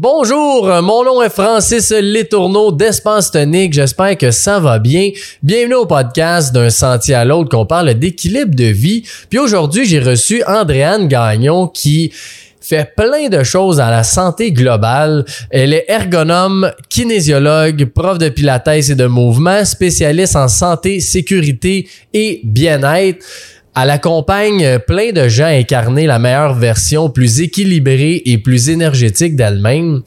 Bonjour, mon nom est Francis Letourneau d'Espace Tonique. J'espère que ça va bien. Bienvenue au podcast d'un sentier à l'autre qu'on parle d'équilibre de vie. Puis aujourd'hui, j'ai reçu Andréane Gagnon qui fait plein de choses à la santé globale. Elle est ergonome, kinésiologue, prof de pilates et de mouvement, spécialiste en santé, sécurité et bien-être. Elle accompagne plein de gens à incarner la meilleure version, plus équilibrée et plus énergétique d'elle-même.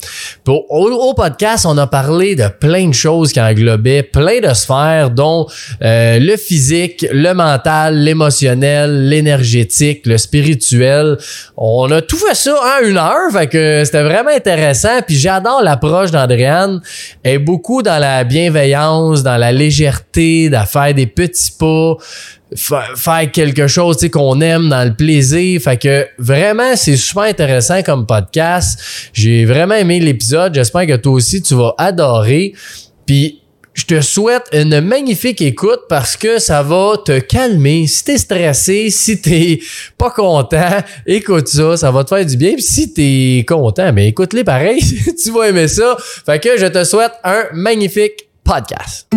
Au, au, podcast, on a parlé de plein de choses qui englobaient plein de sphères, dont euh, le physique, le mental, l'émotionnel, l'énergétique, le spirituel. On a tout fait ça en une heure, fait que c'était vraiment intéressant. Puis j'adore l'approche d'Andréane. Elle est beaucoup dans la bienveillance, dans la légèreté, d'à faire des petits pas faire quelque chose qu'on aime dans le plaisir. Fait que vraiment, c'est super intéressant comme podcast. J'ai vraiment aimé l'épisode. J'espère que toi aussi, tu vas adorer. Puis je te souhaite une magnifique écoute parce que ça va te calmer. Si t'es stressé, si t'es pas content, écoute ça, ça va te faire du bien. Puis si t'es content, mais ben écoute-les pareil, tu vas aimer ça. Fait que je te souhaite un magnifique podcast.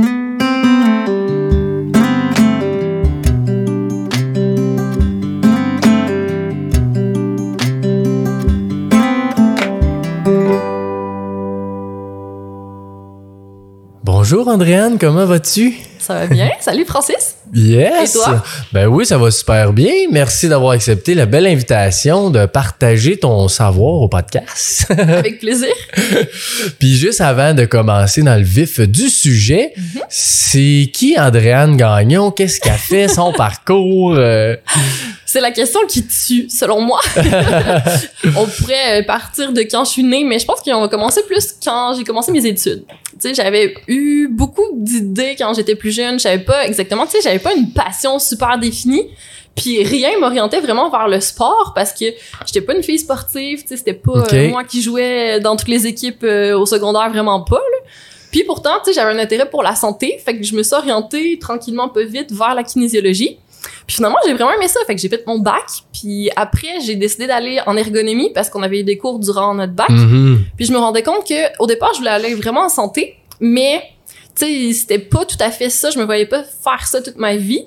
Bonjour Andréane, comment vas-tu? Ça va bien? Salut Francis. Yes. Et toi? Ben oui, ça va super bien. Merci d'avoir accepté la belle invitation de partager ton savoir au podcast. Avec plaisir. Puis juste avant de commencer dans le vif du sujet, mm-hmm. c'est qui Andréane Gagnon? Qu'est-ce qu'elle fait, son parcours? Euh? C'est la question qui tue, selon moi. On pourrait partir de quand je suis née, mais je pense qu'on va commencer plus quand j'ai commencé mes études. Tu sais, j'avais eu beaucoup d'idées quand j'étais plus jeune. Je savais pas exactement, tu sais, j'avais pas une passion super définie. Puis rien m'orientait vraiment vers le sport parce que j'étais pas une fille sportive, tu sais, c'était pas euh, moi qui jouais dans toutes les équipes euh, au secondaire, vraiment pas. Là. Puis pourtant, tu sais, j'avais un intérêt pour la santé, fait que je me suis orientée tranquillement, peu vite vers la kinésiologie. Puis finalement, j'ai vraiment aimé ça, fait que j'ai fait mon bac. Puis après, j'ai décidé d'aller en ergonomie parce qu'on avait eu des cours durant notre bac. Mm-hmm. Puis je me rendais compte que au départ, je voulais aller vraiment en santé, mais tu sais, c'était pas tout à fait ça. Je me voyais pas faire ça toute ma vie.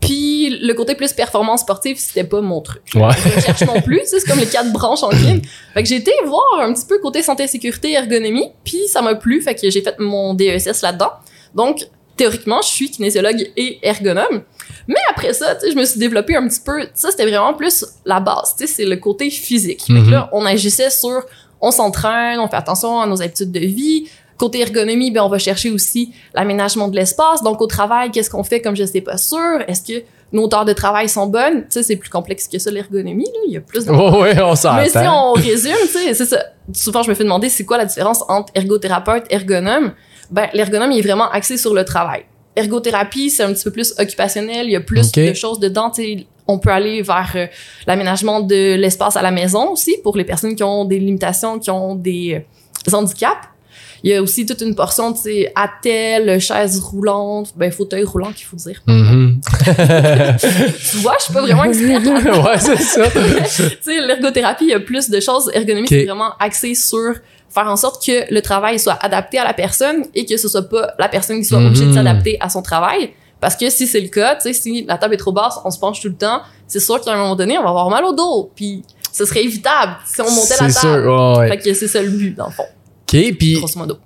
Puis le côté plus performance sportive, c'était pas mon truc. Ouais. Je cherche non plus, c'est comme les quatre branches en ligne. Fait que j'ai été voir un petit peu côté santé, sécurité, ergonomie, puis ça m'a plu, fait que j'ai fait mon DESS là-dedans. Donc théoriquement, je suis kinésiologue et ergonome. Mais après ça, tu sais, je me suis développée un petit peu. Ça, c'était vraiment plus la base. Tu sais, c'est le côté physique. Fait que Mhm. là, on agissait sur, on s'entraîne, on fait attention à nos habitudes de vie. Côté ergonomie, ben on va chercher aussi l'aménagement de l'espace. Donc au travail, qu'est-ce qu'on fait comme je sais pas sûr? Est-ce que nos heures de travail sont bonnes? Tu sais, c'est plus complexe que ça l'ergonomie. Là, il y a plus. De... Oh, ouais, on s'entend. Mais si on résume, tu sais, c'est ça. Souvent, je me fais demander c'est quoi la différence entre ergothérapeute, ergonome? Ben l'ergonome il est vraiment axé sur le travail. Ergothérapie, c'est un petit peu plus occupationnel. Il y a plus de choses dedans. Tu sais, on peut aller vers euh, l'aménagement de l'espace à la maison aussi pour les personnes qui ont des limitations, qui ont des, euh, handicaps. Il y a aussi toute une portion, tu sais, attelle, chaise roulante, ben fauteuil roulant qu'il faut dire. Mhm. Tu vois, je suis pas vraiment experte. ouais, c'est ça. tu sais, l'ergothérapie, il y a plus de choses. Ergonomie, Ok. c'est vraiment axé sur faire en sorte que le travail soit adapté à la personne et que ce soit pas la personne qui soit obligée de Mhm. s'adapter à son travail. Parce que si c'est le cas, tu sais, si la table est trop basse, on se penche tout le temps, c'est sûr qu'à un moment donné, on va avoir mal au dos. Puis ce serait évitable si on montait la C'est table. sûr, ouais, ouais. Fait que c'est ça le but, dans le fond, OK, puis grosso modo.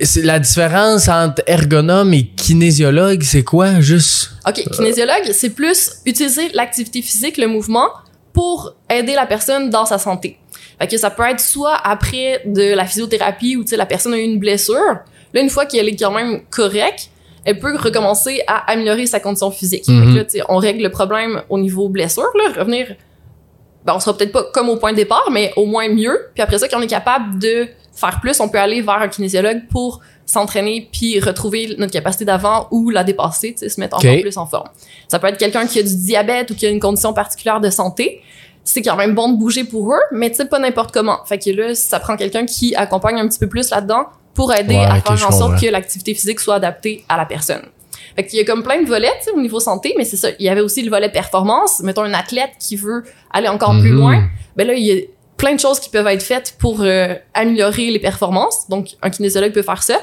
c'est la différence entre ergonome et kinésiologue, c'est quoi, juste? OK, kinésiologue, c'est plus utiliser l'activité physique, le mouvement, pour aider la personne dans sa santé. Fait que ça peut être soit après de la physiothérapie où tu sais la personne a eu une blessure, là une fois qu'elle est quand même correcte, elle peut recommencer à améliorer sa condition physique. Mhm. Fait que là, tu sais, on règle le problème au niveau blessure, là, revenir ben, on sera peut-être pas comme au point de départ, mais au moins mieux. Puis après ça, quand on est capable de faire plus, on peut aller vers un kinésiologue pour s'entraîner puis retrouver notre capacité d'avant ou la dépasser, tu sais, se mettre encore plus en forme. Ça peut être quelqu'un qui a du diabète ou qui a une condition particulière de santé. C'est quand même bon de bouger pour eux, mais tu sais, pas n'importe comment. Fait que là, ça prend quelqu'un qui accompagne un petit peu plus là-dedans pour aider Ouais, à faire en sorte que l'activité physique soit adaptée à la personne. Fait qu'il y a comme plein de volets, tu sais, au niveau santé, mais c'est ça. Il y avait aussi le volet performance. Mettons un athlète qui veut aller encore plus Mhm. loin. Ben là, il y a plein de choses qui peuvent être faites pour euh, améliorer les performances. Donc, un kinésiologue peut faire ça.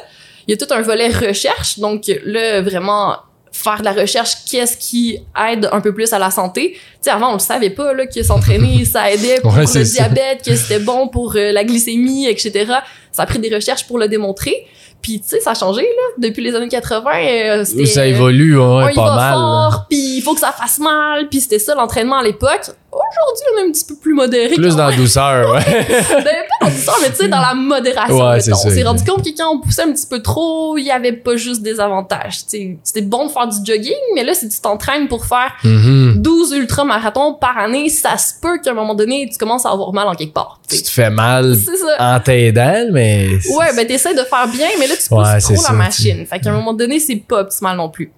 Il y a tout un volet recherche. Donc, là, vraiment, faire de la recherche, qu'est-ce qui aide un peu plus à la santé? Tu sais, avant, on le savait pas, là, que s'entraîner, ça aidait pour Ouais, le diabète, que c'était bon pour euh, la glycémie, etc. Ça a pris des recherches pour le démontrer. Puis, tu sais, ça a changé, là. Depuis les années 80, euh, c'était... Ça évolue, ouais, on y pas va mal. fort, puis il faut que ça fasse mal, puis c'était ça l'entraînement à l'époque. Aujourd'hui, on est un petit peu plus modéré. Plus dans la douceur, ouais. ben, pas dans le douceur, mais tu sais, dans la modération. Ouais, c'est ça, On s'est rendu compte que quand on poussait un petit peu trop, il y avait pas juste des avantages. C'était bon de faire du jogging, mais là, si tu t'entraînes pour faire Mhm. 12 ultramarathons par année, ça se peut qu'à un moment donné, tu commences à avoir mal en quelque part. tu Tu te fais mal en t'aidant, mais. Ouais, ben t'essaies de faire bien, mais là, tu pousses Ouais, trop la machine. Fait qu'à un moment donné, c'est pas optimal non plus.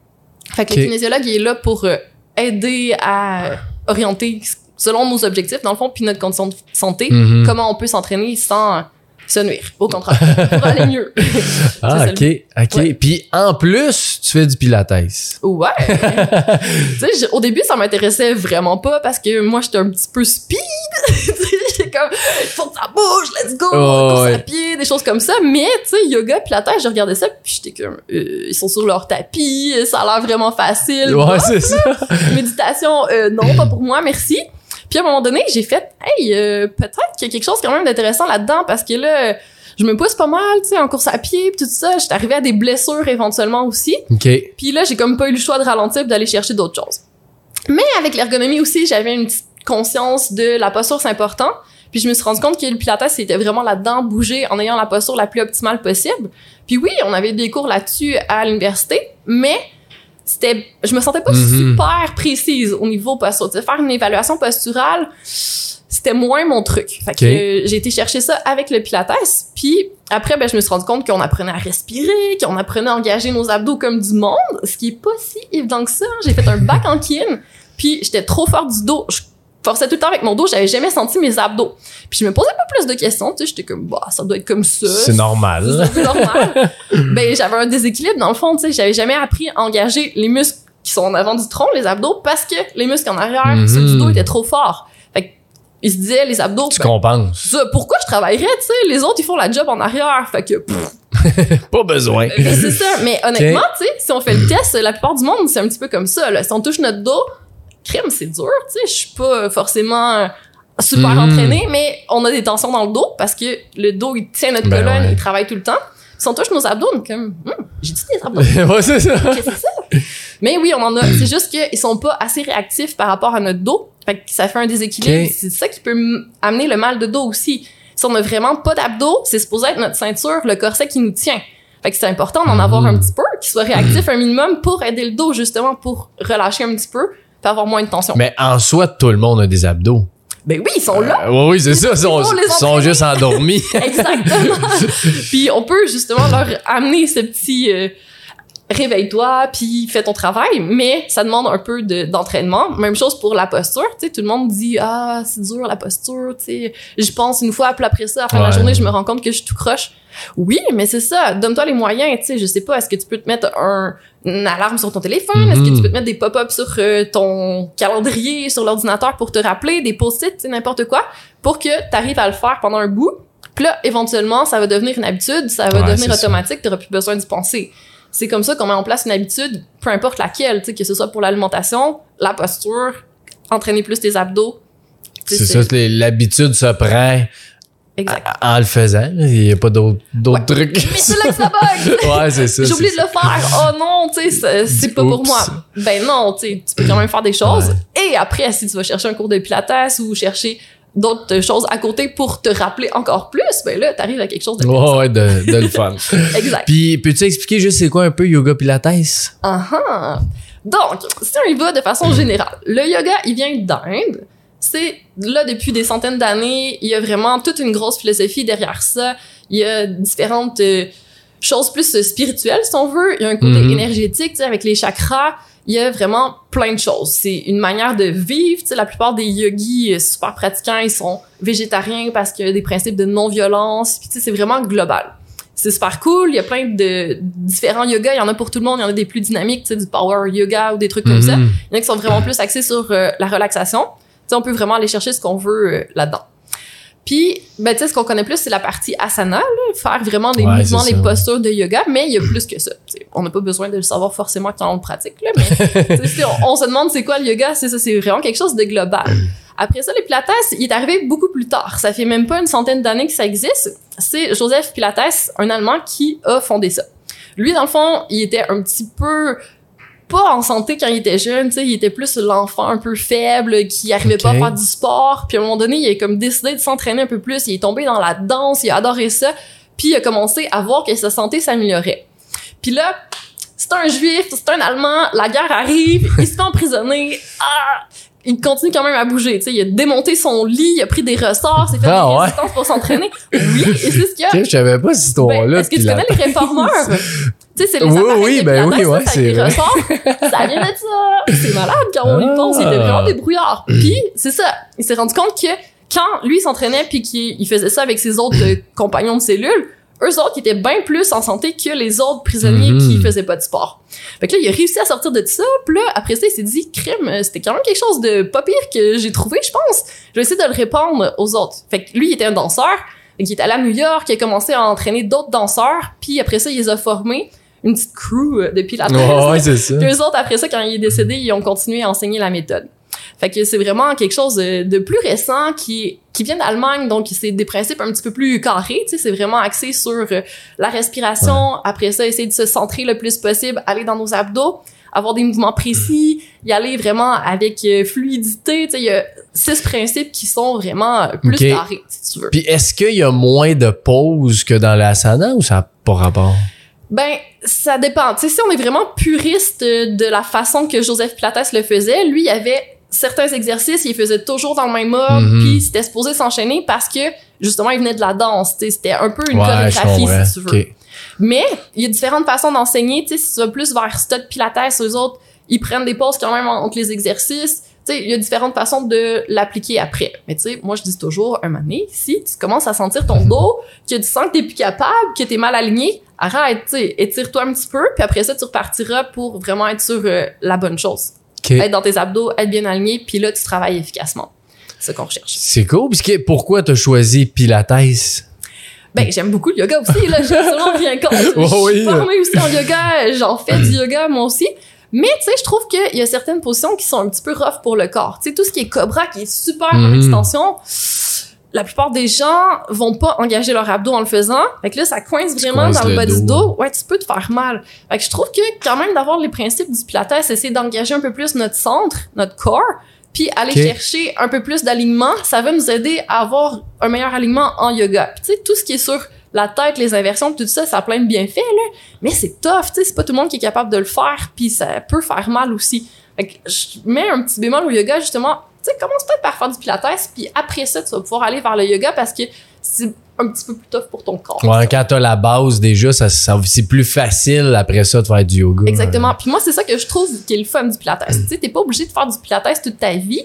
Fait que le kinésiologue, il est là pour euh, aider à orienter selon nos objectifs, dans le fond, puis notre condition de santé, Mhm. comment on peut s'entraîner sans se nuire. Au contraire, pour aller mieux. Ah, ok, ok. Ouais. Puis en plus, tu fais du pilates. Ouais. tu sais, au début, ça m'intéressait vraiment pas parce que moi, j'étais un petit peu speed. J'étais comme, faut que ça bouge, let's go, Oh, course ouais. à pied, des choses comme ça. Mais, tu sais, yoga puis la tête, je regardais ça puis j'étais comme, euh, ils sont sur leur tapis, ça a l'air vraiment facile. Ouais, c'est ça. Méditation, euh, non, pas pour moi, merci. Puis à un moment donné, j'ai fait, hey, euh, peut-être qu'il y a quelque chose quand même d'intéressant là-dedans parce que là, je me pousse pas mal, tu sais, en course à pied pis tout ça. J'étais arrivée à des blessures éventuellement aussi. Ok. Puis là, j'ai comme pas eu le choix de ralentir pis d'aller chercher d'autres choses. Mais avec l'ergonomie aussi, j'avais une petite conscience de la posture, c'est important. Puis je me suis rendu compte que le pilates, c'était vraiment là-dedans, bouger en ayant la posture la plus optimale possible. Puis oui, on avait des cours là-dessus à l'université, mais c'était, je me sentais pas Mhm. super précise au niveau posture. Faire une évaluation posturale, c'était moins mon truc. Fait que j'ai été chercher ça avec le pilates. Puis après, ben, je me suis rendu compte qu'on apprenait à respirer, qu'on apprenait à engager nos abdos comme du monde, ce qui est pas si évident que ça. J'ai fait un bac en kin, puis j'étais trop fort du dos. Je forçais tout le temps avec mon dos, j'avais jamais senti mes abdos. Puis je me posais pas plus de questions, tu sais, j'étais comme, bah, ça doit être comme ça. C'est normal. C'est normal. ben, j'avais un déséquilibre dans le fond, tu sais, j'avais jamais appris à engager les muscles qui sont en avant du tronc, les abdos, parce que les muscles en arrière, Mhm. ceux du dos étaient trop forts. Fait que, ils se disaient, les abdos, Tu ben, compenses. ça, pourquoi je travaillerais, tu sais, les autres, ils font la job en arrière, fait que, pff, Pas besoin. ben, c'est ça. Mais honnêtement, tu sais, si on fait le test, la plupart du monde, c'est un petit peu comme ça, là. Si on touche notre dos, crème, c'est dur, tu sais, je suis pas forcément super Mhm. entraînée, mais on a des tensions dans le dos parce que le dos, il tient notre Ben colonne, ouais. il travaille tout le temps. Si on touche nos abdos, comme, Hum, j'ai dit des abdos. ouais, c'est ça. C'est? Mais oui, on en a. C'est juste qu'ils sont pas assez réactifs par rapport à notre dos. Fait que ça fait un déséquilibre. C'est ça qui peut amener le mal de dos aussi. Si on a vraiment pas d'abdos, c'est supposé être notre ceinture, le corset qui nous tient. Fait que c'est important d'en avoir Mhm. un petit peu, qui soit réactif un minimum pour aider le dos, justement, pour relâcher un petit peu, pour avoir moins de tension. Mais en soi, tout le monde a des abdos. Ben oui, ils sont là. Euh, oui, c'est ça. Ils sont, juste endormis. Exactement. puis on peut justement leur amener ce petit euh, réveille-toi puis fais ton travail, mais ça demande un peu de- d'entraînement. Même chose pour la posture, tu sais, tout le monde dit ah c'est dur la posture, tu sais. Je pense une fois puis après ça, à la fin de la journée, je me rends compte que je suis tout croche. Oui, mais c'est ça. Donne-toi les moyens, tu sais. Je sais pas, est-ce que tu peux te mettre un, une alarme sur ton téléphone? Est-ce que Mhm. tu peux te mettre des pop-ups sur euh, ton calendrier, sur l'ordinateur pour te rappeler, des post-it, tu sais, n'importe quoi, pour que tu arrives à le faire pendant un bout? Puis là, éventuellement, ça va devenir une habitude, ça va Ouais, devenir automatique, tu plus besoin d'y penser. C'est comme ça qu'on met en place une habitude, peu importe laquelle, tu sais, que ce soit pour l'alimentation, la posture, entraîner plus tes abdos. C'est ça, l'habitude se prend Exact. en le faisant. Il n'y a pas d'autres Ouais. trucs. Mais c'est là que ça bug! ouais, c'est ça. J'ai oublié de le faire. Oh non, tu sais, c'est- pas pour moi. Ben non, tu sais, tu peux quand même faire des choses. Et après, si tu vas chercher un cours de pilates ou chercher d'autres choses à côté pour te rappeler encore plus, ben là, t'arrives à quelque chose de Ouais, ouais, de, de le fun. exact. Puis, peux-tu expliquer juste c'est quoi un peu yoga pilates? Ah ah. Donc, si on y va de façon générale, le yoga, il vient d'Inde. C'est là depuis des centaines d'années. Il y a vraiment toute une grosse philosophie derrière ça. Il y a différentes euh, choses plus euh, spirituelles, si on veut. Il y a un côté Mhm. énergétique, tu sais, avec les chakras. Il y a vraiment plein de choses. C'est une manière de vivre. Tu sais, la plupart des yogis euh, super pratiquants, ils sont végétariens parce qu'il y a des principes de non-violence. Puis tu sais, c'est vraiment global c'est super cool. Il y a plein de différents yogas. Il y en a pour tout le monde. Il y en a des plus dynamiques, tu sais, du power yoga ou des trucs comme ça. Mhm. Il y en a qui sont vraiment plus axés sur euh, la relaxation. Tu sais, on peut vraiment aller chercher ce qu'on veut euh, là-dedans. Puis, ben, tu sais, ce qu'on connaît plus, c'est la partie asana, là, faire vraiment des Ouais, mouvements, des postures de yoga, mais il y a plus que ça. T'sais, on n'a pas besoin de le savoir forcément quand on le pratique, là, mais on, on se demande c'est quoi le yoga, c'est ça, c'est vraiment quelque chose de global. Après ça, les Pilates, il est arrivé beaucoup plus tard. Ça fait même pas une centaine d'années que ça existe. C'est Joseph Pilates, un Allemand, qui a fondé ça. Lui, dans le fond, il était un petit peu pas en santé quand il était jeune, tu sais, il était plus l'enfant un peu faible qui arrivait pas à faire du sport, puis à un moment donné, il a comme décidé de s'entraîner un peu plus, il est tombé dans la danse, il a adoré ça, puis il a commencé à voir que sa santé s'améliorait. Puis là, c'est un juif, c'est un allemand, la guerre arrive, il se fait emprisonner, ah, il continue quand même à bouger, tu sais, il a démonté son lit, il a pris des ressorts, s'est fait Ah, des ouais. résistances pour s'entraîner. Oui, et c'est ce qu'il y a. Je savais pas cette histoire-là. Ben, Est-ce que tu connais les réformeurs? Tu sais, c'est les Oui, oui, ben oui, ouais, c'est vrai. ressorts. ça vient de ça. C'est malade quand on y Ah. pense. Il était vraiment débrouillard. Puis, c'est ça. Il s'est rendu compte que quand lui s'entraînait puis qu'il il faisait ça avec ses autres euh, compagnons de cellule, eux autres, ils étaient bien plus en santé que les autres prisonniers Mhm. qui faisaient pas de sport. Fait que là, il a réussi à sortir de ça. Puis là, après ça, il s'est dit, crime, euh, c'était quand même quelque chose de pas pire que j'ai trouvé, je pense. Je vais essayer de le répandre aux autres. Fait que lui, il était un danseur. Fait qu'il est allé à New York, il a commencé à entraîner d'autres danseurs. Puis après ça, il les a formés. Une petite crew euh, de pilates. Ouais, ouais, c'est ça. Puis eux autres, après ça, quand il est décédé, ils ont continué à enseigner la méthode. Fait que c'est vraiment quelque chose de, plus récent qui, qui vient d'Allemagne, donc c'est des principes un petit peu plus carrés, tu sais, c'est vraiment axé sur euh, la respiration, après ça, essayer de se centrer le plus possible, aller dans nos abdos, avoir des mouvements précis, y aller vraiment avec euh, fluidité, tu sais, il y a six principes qui sont vraiment plus carrés, si tu veux. Puis est-ce qu'il y a moins de pauses que dans l'asana ou ça n'a pas rapport? Ben, ça dépend. Tu sais, si on est vraiment puriste de la façon que Joseph Pilates le faisait, lui, il avait certains exercices, il faisait toujours dans le même mode, Mhm. puis c'était supposé s'enchaîner parce que, justement, il venait de la danse. C'était un peu une ouais, chorégraphie, si tu veux. Mais, il y a différentes façons d'enseigner. Tu sais, si tu vas plus vers Stud Pilates, eux autres, ils prennent des pauses quand même entre les exercices. Tu sais, il y a différentes façons de l'appliquer après. Mais tu sais, moi, je dis toujours, un moment donné, si tu commences à sentir ton dos, que tu sens que t'es plus capable, que t'es mal aligné, arrête, tu sais, étire-toi un petit peu, puis après ça, tu repartiras pour vraiment être sur euh, la bonne chose. Ok. Être dans tes abdos, être bien aligné, puis là, tu travailles efficacement. C'est ce qu'on recherche. C'est cool. Parce que pourquoi t'as choisi Pilates? Ben, j'aime beaucoup le yoga aussi, là. J'ai absolument rien contre. Je suis oui. formée aussi en yoga. J'en fais du yoga, moi aussi. Mais, tu sais, je trouve qu'il y a certaines positions qui sont un petit peu rough pour le corps. Tu sais, tout ce qui est cobra, qui est super en Mhm. extension, la plupart des gens vont pas engager leur abdos en le faisant. Fait que là, ça coince vraiment dans le bas du dos. Ouais, tu peux te faire mal. Fait que je trouve que, quand même, d'avoir les principes du pilates, essayer d'engager un peu plus notre centre, notre corps, puis aller chercher un peu plus d'alignement, ça va nous aider à avoir un meilleur alignement en yoga. Puis tu sais, tout ce qui est sur la tête, les inversions, tout ça, ça a plein de bienfaits, là. Mais c'est tough, tu sais, c'est pas tout le monde qui est capable de le faire, puis ça peut faire mal aussi. Fait que je mets un petit bémol au yoga, justement. Tu sais, commence peut-être par faire du pilates, puis après ça, tu vas pouvoir aller vers le yoga parce que c'est un petit peu plus tough pour ton corps. Ouais, quand t'as la base déjà, ça, ça- c'est plus facile après ça de faire du yoga. Exactement. Puis moi, c'est ça que je trouve qui est le fun du pilates. tu sais, t'es pas obligé de faire du pilates toute ta vie.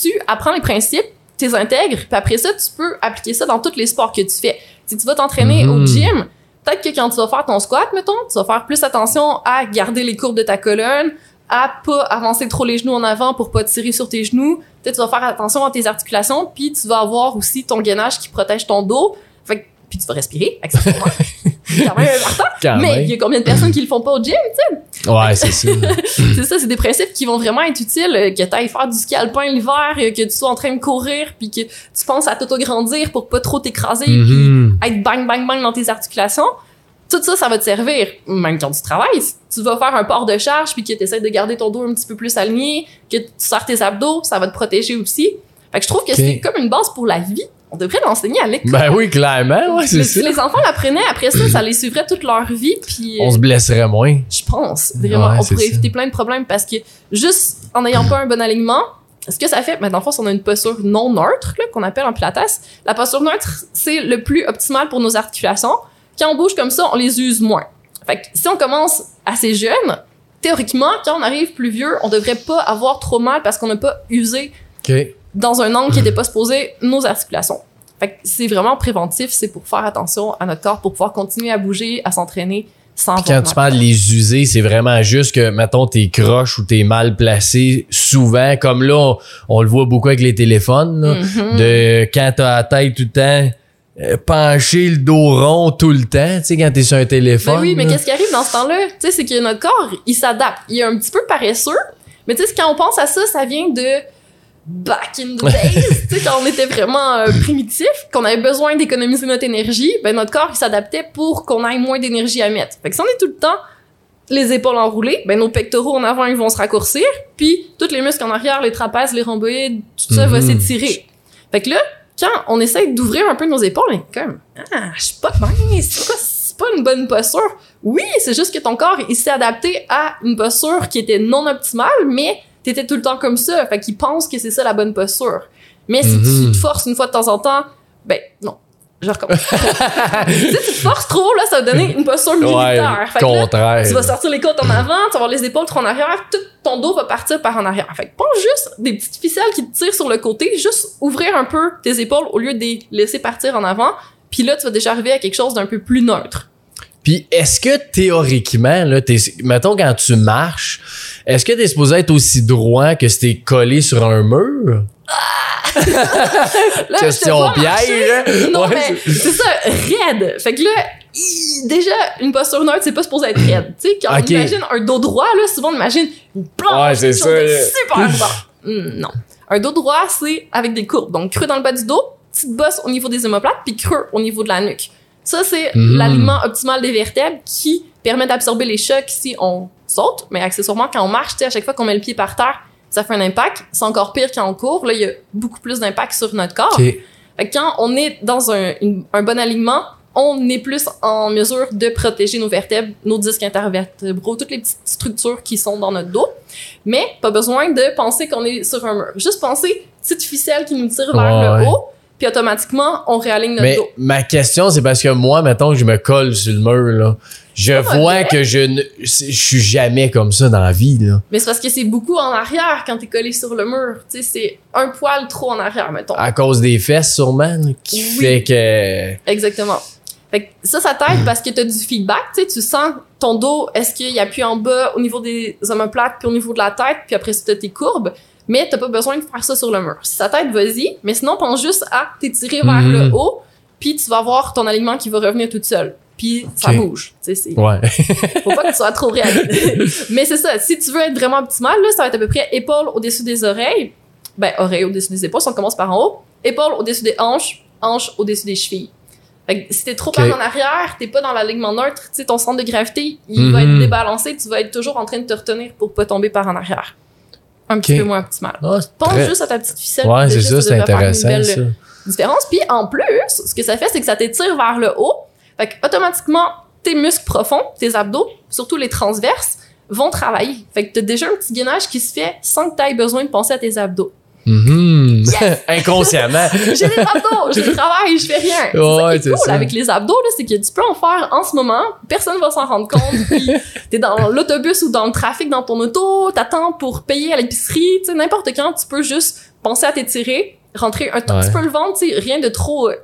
Tu apprends les principes, tu les intègres, puis après ça, tu peux appliquer ça dans tous les sports que tu fais. Si tu vas t'entraîner Mhm. au gym, peut-être que quand tu vas faire ton squat, mettons, tu vas faire plus attention à garder les courbes de ta colonne, à pas avancer trop les genoux en avant pour pas tirer sur tes genoux. Peut-être tu vas faire attention à tes articulations, puis tu vas avoir aussi ton gainage qui protège ton dos. Fait que- puis tu vas respirer, accessoirement. Quand même important. Quand Mais il y a combien de personnes qui le font pas au gym? Ouais, c'est ça. c'est ça, c'est des principes qui vont vraiment être utiles, euh, que tu ailles faire du ski alpin l'hiver, euh, que tu sois en train de courir, puis que tu penses à t'auto-grandir pour pas trop t'écraser, Mhm. puis être bang bang bang dans tes articulations. Tout ça, ça va te servir, même quand tu travailles. Si tu vas faire un port de charge, puis que tu essaies de garder ton dos un petit peu plus aligné, que tu sers tes abdos, ça va te protéger aussi. Fait que je trouve que c'est comme une base pour la vie. On devrait l'enseigner à l'école. Ben oui, clairement, ouais, c'est ça. si les enfants l'apprenaient, après ça, ça les suivrait toute leur vie, puis... On se blesserait moins. Je pense, vraiment. Ouais, on pourrait ça. éviter plein de problèmes parce que juste en n'ayant pas un bon alignement, ce que ça fait, ben, dans le fond, si on a une posture non neutre, là, qu'on appelle en pilates, la posture neutre, c'est le plus optimal pour nos articulations. Quand on bouge comme ça, on les use moins. Fait que si on commence assez jeune, théoriquement, quand on arrive plus vieux, on devrait pas avoir trop mal parce qu'on n'a pas usé. Dans un angle qui n'était pas supposé nos articulations. Fait que c'est vraiment préventif, c'est pour faire attention à notre corps, pour pouvoir continuer à bouger, à s'entraîner sans Puis quand tu parles de les user, c'est vraiment juste que, mettons, t'es croche ou t'es mal placé souvent, comme là, on, on le voit beaucoup avec les téléphones, là, Mhm. de quand t'as la tête tout le temps euh, penché, le dos rond tout le temps, tu sais, quand t'es sur un téléphone. Ben oui, mais là. qu'est-ce qui arrive dans ce temps-là? Tu sais, c'est que notre corps, il s'adapte. Il est un petit peu paresseux, mais tu sais, quand on pense à ça, ça vient de back in the days, tu sais, quand on était vraiment euh, primitif, qu'on avait besoin d'économiser notre énergie, ben notre corps, il s'adaptait pour qu'on ait moins d'énergie à mettre. Fait que si on est tout le temps les épaules enroulées, ben nos pectoraux en avant, ils vont se raccourcir, puis tous les muscles en arrière, les trapèzes, les rhomboïdes, tout ça va Mhm. s'étirer. Fait que là, quand on essaie d'ouvrir un peu nos épaules, est comme ah, je suis pas mince, c'est c'est pas une bonne posture. Oui, c'est juste que ton corps il s'est adapté à une posture qui était non optimale, mais t'étais tout le temps comme ça, fait qu'il pense que c'est ça la bonne posture. Mais si Mhm. tu te forces une fois de temps en temps, ben non, je recommence. si tu te forces trop là, ça va donner une posture Ouais, militaire. Fait que là, contraire. tu vas sortir les côtes en avant, tu vas avoir les épaules trop en arrière, tout ton dos va partir par en arrière. Fait que pas juste des petites ficelles qui te tirent sur le côté, juste ouvrir un peu tes épaules au lieu de les laisser partir en avant. Puis là, tu vas déjà arriver à quelque chose d'un peu plus neutre. Puis est-ce que théoriquement, là, t'es, mettons quand tu marches, est-ce que t'es supposé être aussi droit que si t'es collé sur un mur? Là, Question piège, hein? Non, Ouais, mais c'est ça, raide. Fait que là, déjà, une posture neutre, c'est pas supposé être raide. Tu sais, quand Ok. on imagine un dos droit, là, souvent on imagine une planche, Ouais, c'est ça, super droit. Hmm, non. Un dos droit, c'est avec des courbes. Donc, creux dans le bas du dos, petite bosse au niveau des omoplates, puis creux au niveau de la nuque. Ça, c'est Mhm. l'alignement optimal des vertèbres qui permet d'absorber les chocs si on saute, mais accessoirement, quand on marche, tu sais, à chaque fois qu'on met le pied par terre, ça fait un impact. C'est encore pire quand on court. Là, il y a beaucoup plus d'impact sur notre corps. Ok. Fait que quand on est dans un, une- un bon alignement, on est plus en mesure de protéger nos vertèbres, nos disques intervertébraux, toutes les petites structures qui sont dans notre dos. Mais pas besoin de penser qu'on est sur un mur. Juste penser petite ficelle qui nous tire vers Ouais, le haut, puis automatiquement on réaligne notre Mais dos. ma question, c'est parce que moi, mettons que je me colle sur le mur, là. Je vois que je ne, je suis jamais comme ça dans la vie, là. Mais c'est parce que c'est beaucoup en arrière quand t'es collé sur le mur. Tu sais, c'est un poil trop en arrière, mettons. À cause des fesses, sûrement, là, qui Oui. fait que, Exactement. Fait que ça, ça t'aide parce que t'as du feedback, tu sais, tu sens ton dos, est-ce qu'il appuie en bas au niveau des omoplates puis au niveau de la tête, puis après ça, t'as tes courbes, mais t'as pas besoin de faire ça sur le mur. Si ça t'aide, vas-y, mais sinon, pense juste à t'étirer vers le haut, puis tu vas voir ton alignement qui va revenir tout seul. Puis ça bouge, tu sais, ouais. Faut pas que tu sois trop réaliste. Mais c'est ça. Si tu veux être vraiment optimal, là, ça va être à peu près épaules au-dessus des oreilles. Ben, oreilles au-dessus des épaules, si on commence par en haut. Épaules au-dessus des hanches, hanches au-dessus des chevilles. Fait que si t'es trop Ok. par en arrière, t'es pas dans l'alignement neutre, tu sais, ton centre de gravité, il va être débalancé, tu vas être toujours en train de te retenir pour pas tomber par en arrière. Un petit peu moins optimal. Ah, c'est Pense très- juste à ta petite ficelle. Ouais, c'est ça, c'est faire une intéressant, belle, ça. différence. Puis en plus, ce que ça fait, c'est que ça t'étire vers le haut. Fait que automatiquement, tes muscles profonds, tes abdos, surtout les transverses, vont travailler. Fait que t'as déjà un petit gainage qui se fait sans que t'aies besoin de penser à tes abdos. Mhm. Inconsciemment. J'ai des abdos, je travaille, je fais rien. Ouais, c'est cool ça. avec les abdos, c'est que tu peux en faire en ce moment, personne va s'en rendre compte, puis t'es dans l'autobus ou dans le trafic dans ton auto, t'attends pour payer à l'épicerie, tu sais, n'importe quand, tu peux juste penser à t'étirer, rentrer un tout Ouais. petit peu le ventre, tu sais, rien de trop... euh,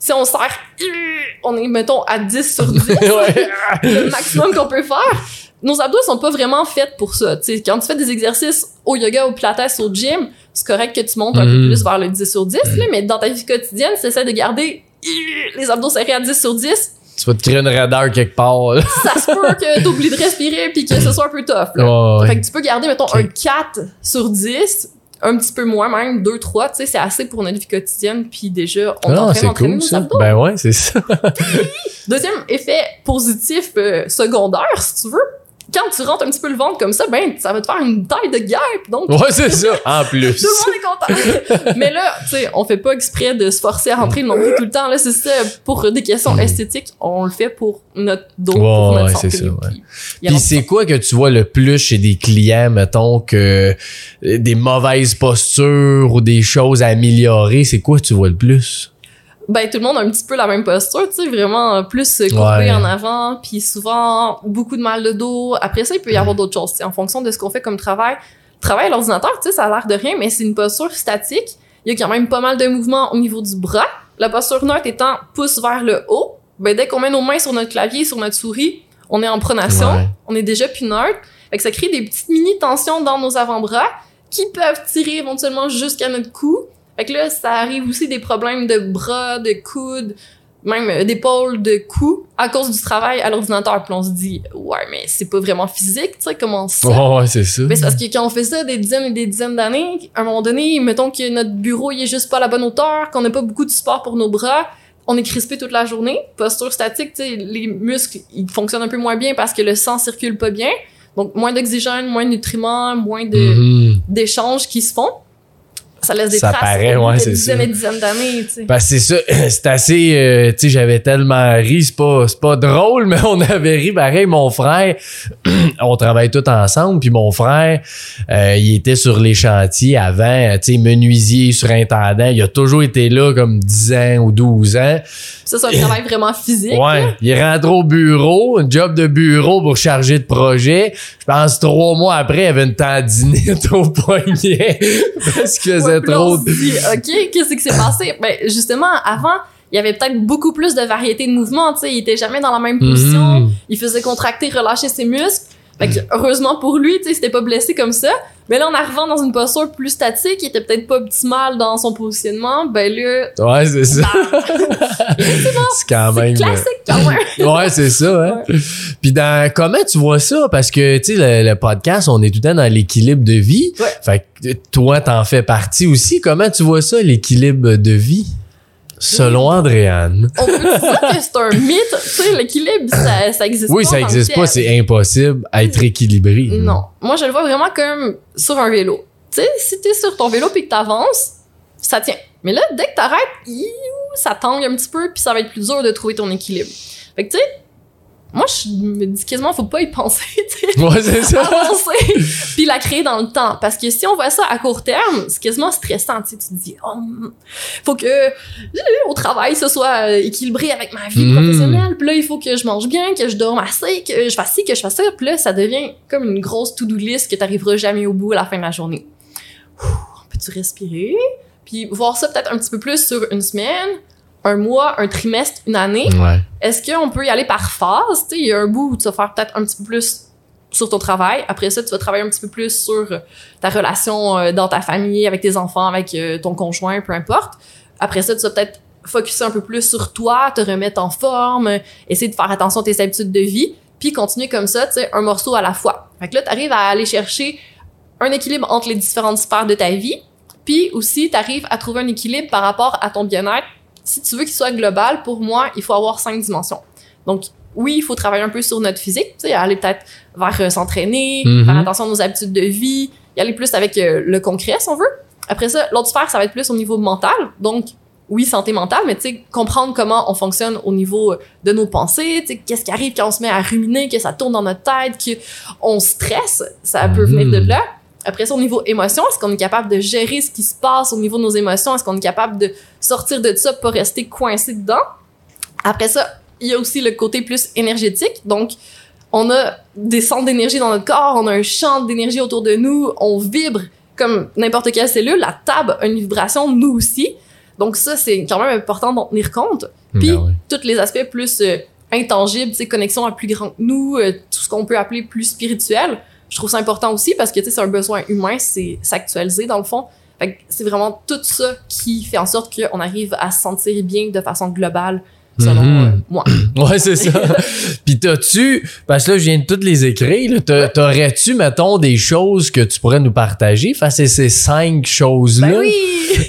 si on serre, on est, mettons, à 10 sur 10, ouais. le maximum qu'on peut faire. Nos abdos sont pas vraiment faits pour ça. Tu sais, quand tu fais des exercices au yoga, au pilates, au gym, c'est correct que tu montes un peu Mhm. plus vers le 10 sur 10, là, mais dans ta vie quotidienne, tu essaies de garder les abdos serrés à 10 sur 10, Tu vas te créer une raideur quelque part, là. ça se peut que t'oublies de respirer puis que ce soit un peu tough. Là. Fait que tu peux garder, mettons, un 4 sur 10, un petit peu moins même, 2, 3, tu sais, c'est assez pour notre vie quotidienne, puis déjà, on est en train c'est d'entraîner cool, nos ça. abdos. Ben ouais, c'est ça. Deuxième effet positif euh, secondaire, si tu veux, quand tu rentres un petit peu le ventre comme ça, ben, ça va te faire une taille de guêpe, donc Ouais, c'est ça. En plus. tout le monde est content. Mais là, tu sais, on fait pas exprès de se forcer à rentrer non plus tout le temps. Là, c'est ça, pour des questions esthétiques, on le fait pour notre dos, pour Mm. Ouais, notre ouais, santé. c'est ça, ouais. Puis c'est quoi que tu vois le plus chez des clients, mettons, que euh, des mauvaises postures ou des choses à améliorer, c'est quoi que tu vois le plus? Ben tout le monde a un petit peu la même posture, tu sais, vraiment plus courbé Ouais. en avant, puis souvent beaucoup de mal de dos. Après ça, il peut y avoir d'autres choses, tu sais, en fonction de ce qu'on fait comme travail. Travail à l'ordinateur, tu sais, ça a l'air de rien, mais c'est une posture statique. Il y a quand même pas mal de mouvements au niveau du bras. La posture neutre étant pouce vers le haut, ben dès qu'on met nos mains sur notre clavier, sur notre souris, on est en pronation, Ouais. on est déjà plus neutre. Fait que ça crée des petites mini tensions dans nos avant-bras qui peuvent tirer éventuellement jusqu'à notre cou. Fait que là, ça arrive aussi des problèmes de bras, de coudes, même euh, d'épaule, de cou, à cause du travail à l'ordinateur. Puis on se dit, ouais, mais c'est pas vraiment physique, tu sais, comment ça? Ouais, ouais, c'est ça. Mais c'est parce que quand on fait ça des dizaines et des dizaines d'années, à un moment donné, mettons que notre bureau il est juste pas à la bonne hauteur, qu'on n'a pas beaucoup de support pour nos bras, on est crispé toute la journée. Posture statique, tu sais, les muscles ils fonctionnent un peu moins bien parce que le sang circule pas bien. Donc moins d'oxygène, moins de nutriments, moins Mhm. d'échanges qui se font. Ça laisse des Ça traces paraît, ouais, de c'est dizaines et dizaines d'années, tu sais. Parce que c'est ça, c'est assez, euh, tu sais, j'avais tellement ri, c'est pas, c'est pas drôle, mais on avait ri pareil. Mon frère, on travaille tous ensemble, puis mon frère, euh, il était sur les chantiers avant, tu sais, menuisier, surintendant, il a toujours été là comme 10 ans ou 12 ans. Ça, c'est un travail vraiment physique. Ouais, il rentre au bureau, un job de bureau pour charger de projet. Je pense trois mois après, il avait une tendinite au poignet parce qu'il faisait trop on de... se dit, OK, qu'est-ce qui s'est passé? Ben, justement, avant, il y avait peut-être beaucoup plus de variété de mouvements, tu sais, il était jamais dans la même position, Mhm. il faisait contracter, relâcher ses muscles. Fait que, heureusement pour lui, tu sais, il s'était pas blessé comme ça. Mais là, en arrivant dans une posture plus statique, il était peut-être pas optimal dans son positionnement, ben là, Ouais, c'est ça. bah, c'est quand c'est même... classique quand même. ouais, c'est ça. Hein? Puis dans comment tu vois ça? Parce que tu sais le, le podcast, on est tout le temps dans l'équilibre de vie. Ouais. Fait que toi, t'en fais partie aussi. Comment tu vois ça l'équilibre de vie? Selon Andréane On peut dire que c'est un mythe, tu sais, l'équilibre, ça, ça existe Oui, pas. ça tant que existe pas. C'est impossible à être équilibré. Non. Moi, je le vois vraiment comme sur un vélo. Tu sais, si t'es sur ton vélo puis que t'avances, ça tient. Mais là, dès que t'arrêtes, ça tangue un petit peu puis ça va être plus dur de trouver ton équilibre. Fait que tu sais, moi, je me dis quasiment, faut pas y penser, tu sais. Ouais, c'est ça. avancer. Puis la créer dans le temps. Parce que si on voit ça à court terme c'est quasiment stressant tu sais. Tu te dis oh, faut que au travail ce soit euh, équilibré avec ma vie Mhm. professionnelle. Puis là il faut que je mange bien que je dorme assez que je fasse ci que je fasse ça. Puis là ça devient comme une grosse to-do list que t'arriveras jamais au bout à la fin de la journée. Ouh, peux-tu respirer? Puis voir ça peut-être un petit peu plus sur une semaine un mois un trimestre une année Ouais. est-ce qu'on peut y aller par phase? Il y a un bout où tu vas faire peut-être un petit peu plus sur ton travail. Après ça, tu vas travailler un petit peu plus sur euh, ta relation euh, dans ta famille, avec tes enfants, avec euh, ton conjoint, peu importe. Après ça, tu vas peut-être focuser un peu plus sur toi, te remettre en forme, essayer de faire attention à tes habitudes de vie, puis continuer comme ça, tu sais, un morceau à la fois. Fait que là, tu arrives à aller chercher un équilibre entre les différentes sphères de ta vie, puis aussi, tu arrives à trouver un équilibre par rapport à ton bien-être. Si tu veux qu'il soit global, pour moi, il faut avoir cinq dimensions. Donc, oui, il faut travailler un peu sur notre physique, aller peut-être vers euh, s'entraîner, Mhm. faire attention à nos habitudes de vie, y aller plus avec euh, le concret, si on veut. Après ça, l'autre sphère, ça va être plus au niveau mental. Donc, oui, santé mentale, mais tu sais, comprendre comment on fonctionne au niveau euh, de nos pensées, tu sais, qu'est-ce qui arrive quand on se met à ruminer, que ça tourne dans notre tête, qu'on stresse, ça peut Mhm. venir de là. Après ça, au niveau émotion, est-ce qu'on est capable de gérer ce qui se passe au niveau de nos émotions? Est-ce qu'on est capable de sortir de ça, pas rester coincé dedans? Après ça, il y a aussi le côté plus énergétique. Donc, on a des centres d'énergie dans notre corps, on a un champ d'énergie autour de nous, on vibre comme n'importe quelle cellule. La table a une vibration, nous aussi. Donc ça, c'est quand même important d'en tenir compte. Puis, Ben ouais. tous les aspects plus euh, intangibles, tu sais, connexion à plus grand que nous, euh, tout ce qu'on peut appeler plus spirituel, je trouve ça important aussi parce que, tu sais, c'est un besoin humain, c'est s'actualiser dans le fond. Fait que c'est vraiment tout ça qui fait en sorte qu'on arrive à se sentir bien de façon globale, selon Mhm. euh, moi. Ouais, c'est ça. Puis t'as-tu, parce que là, je viens de toutes les écrire, là, t'a- t'aurais-tu, mettons, des choses que tu pourrais nous partager face à ces cinq choses-là? Ben oui!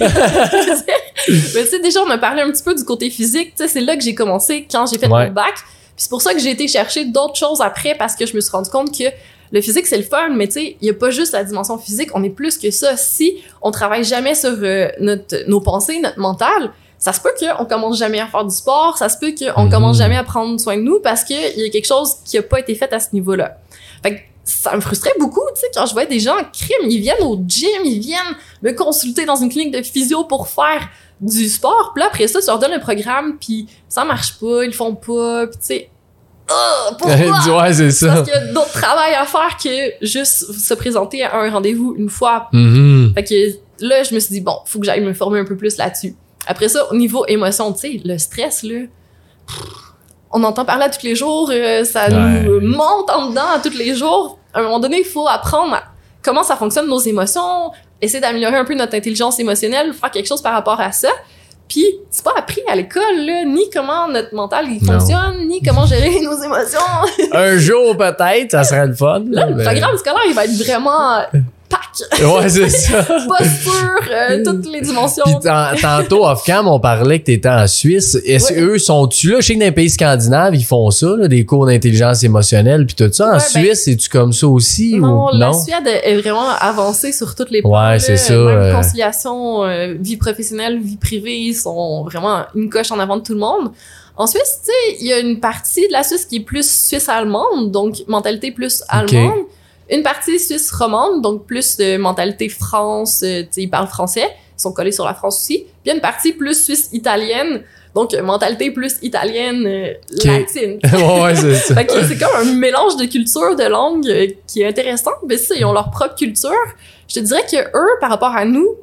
Mais tu sais, déjà, on a parlé un petit peu du côté physique. Tu sais, c'est là que j'ai commencé quand j'ai fait Ouais. mon bac. Puis c'est pour ça que j'ai été chercher d'autres choses après parce que je me suis rendu compte que le physique, c'est le fun, mais tu sais, il y a pas juste la dimension physique, on est plus que ça. Si on travaille jamais sur euh, notre, nos pensées, notre mental, ça se peut qu'on commence jamais à faire du sport, ça se peut qu'on Mhm. commence jamais à prendre soin de nous parce qu'il y a quelque chose qui a pas été fait à ce niveau-là. Fait que ça me frustrait beaucoup, tu sais, quand je voyais des gens en crime, ils viennent au gym, ils viennent me consulter dans une clinique de physio pour faire du sport. Puis là, après ça, tu leur donnes un programme, puis ça marche pas, ils le font pas, puis tu sais, ah, pourquoi? ouais, c'est ça. Parce qu'il y a d'autres travail à faire que juste se présenter à un rendez-vous une fois. Mhm. Fait que là, je me suis dit, bon, faut que j'aille me former un peu plus là-dessus. Après ça, au niveau émotion, tu sais, le stress, là, on entend parler à tous les jours, euh, ça Ouais. nous monte en dedans à tous les jours. À un moment donné, il faut apprendre à- comment ça fonctionne nos émotions, essayer d'améliorer un peu notre intelligence émotionnelle, faire quelque chose par rapport à ça. Puis, c'est pas appris à l'école, là, ni comment notre mental il fonctionne, ni comment gérer nos émotions. Un jour, peut-être, ça serait le fun. Là, le mais- programme scolaire, il va être vraiment pack, Ouais, c'est ça. posture, euh, toutes les dimensions. Puis tan- tantôt, off-cam, on parlait que t'étais en Suisse. Est-ce Ouais. eux sont-tu là? Je sais que dans les pays scandinaves, ils font ça, là, des cours d'intelligence émotionnelle puis tout ça. En Ouais, ben- Suisse, c'est-tu comme ça aussi? Non, ou... la Suède est vraiment avancée sur toutes les plans. Ouais, c'est ça, Même euh. conciliation, euh, vie professionnelle, vie privée, ils sont vraiment une coche en avant de tout le monde. En Suisse, tu sais, il y a une partie de la Suisse qui est plus suisse-allemande, donc mentalité plus allemande. Une partie suisse-romande, donc plus de mentalité France, euh, ils parlent français, ils sont collés sur la France aussi. Puis une partie plus suisse-italienne, donc mentalité plus italienne, euh, latine. ouais, ouais, c'est ça. Fait que c'est comme un mélange de cultures, de langues euh, qui est intéressant. Mais ça, ils ont leur propre culture. Je te dirais que eux, par rapport à nous,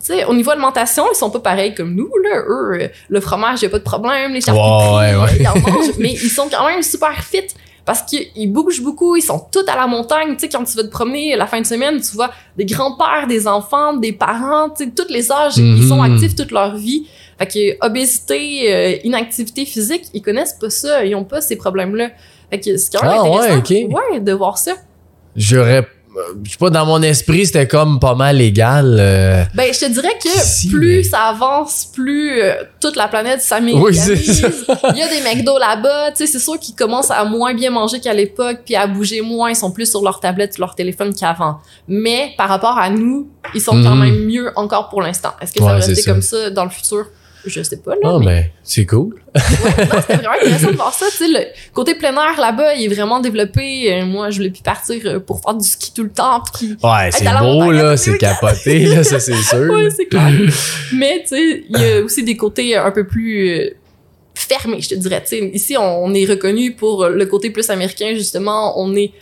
tu sais, au niveau alimentation, ils sont pas pareils comme nous, là. Eux, euh, le fromage, y a pas de problème, les charcuteries, Ouais, ouais. mais ils sont quand même super fit parce qu'ils bougent beaucoup, ils sont tous à la montagne. Tu sais, quand tu vas te promener la fin de semaine, tu vois des grands-pères, des enfants, des parents, tu sais, tous les âges, ils Mhm. sont actifs toute leur vie. Fait que obésité, euh, inactivité physique, ils connaissent pas ça, ils ont pas ces problèmes-là. Fait que c'est quand même Ah, ouais, intéressant. ok. Ouais, de voir ça. J'aurais. Euh, Je sais pas, dans mon esprit, c'était comme pas mal légal. euh, Ben, je te dirais que Si, plus mais- ça avance, plus euh, toute la planète Oui, s'américanise. c'est ça. Il y a des McDo là-bas, tu sais, c'est sûr qu'ils commencent à moins bien manger qu'à l'époque, puis à bouger moins, ils sont plus sur leur tablette, leur téléphone qu'avant. Mais par rapport à nous, ils sont quand Mhm. même mieux encore pour l'instant. Est-ce que ça Ouais, va rester ça. comme ça dans le futur? Je sais pas, là. Ah, mais... ben, c'est cool. Ouais, c'était vraiment intéressant de voir ça. Tu sais, le côté plein air là-bas, il est vraiment développé. Euh, moi, je voulais plus partir euh, pour faire du ski tout le temps. Puis, Ouais, c'est beau, là, c'est capoté, là, ça, c'est sûr. ouais, c'est clair. Mais tu sais, il y a aussi des côtés un peu plus euh, fermés, je te dirais. Tu sais, ici, on est reconnu pour le côté plus américain, justement. On est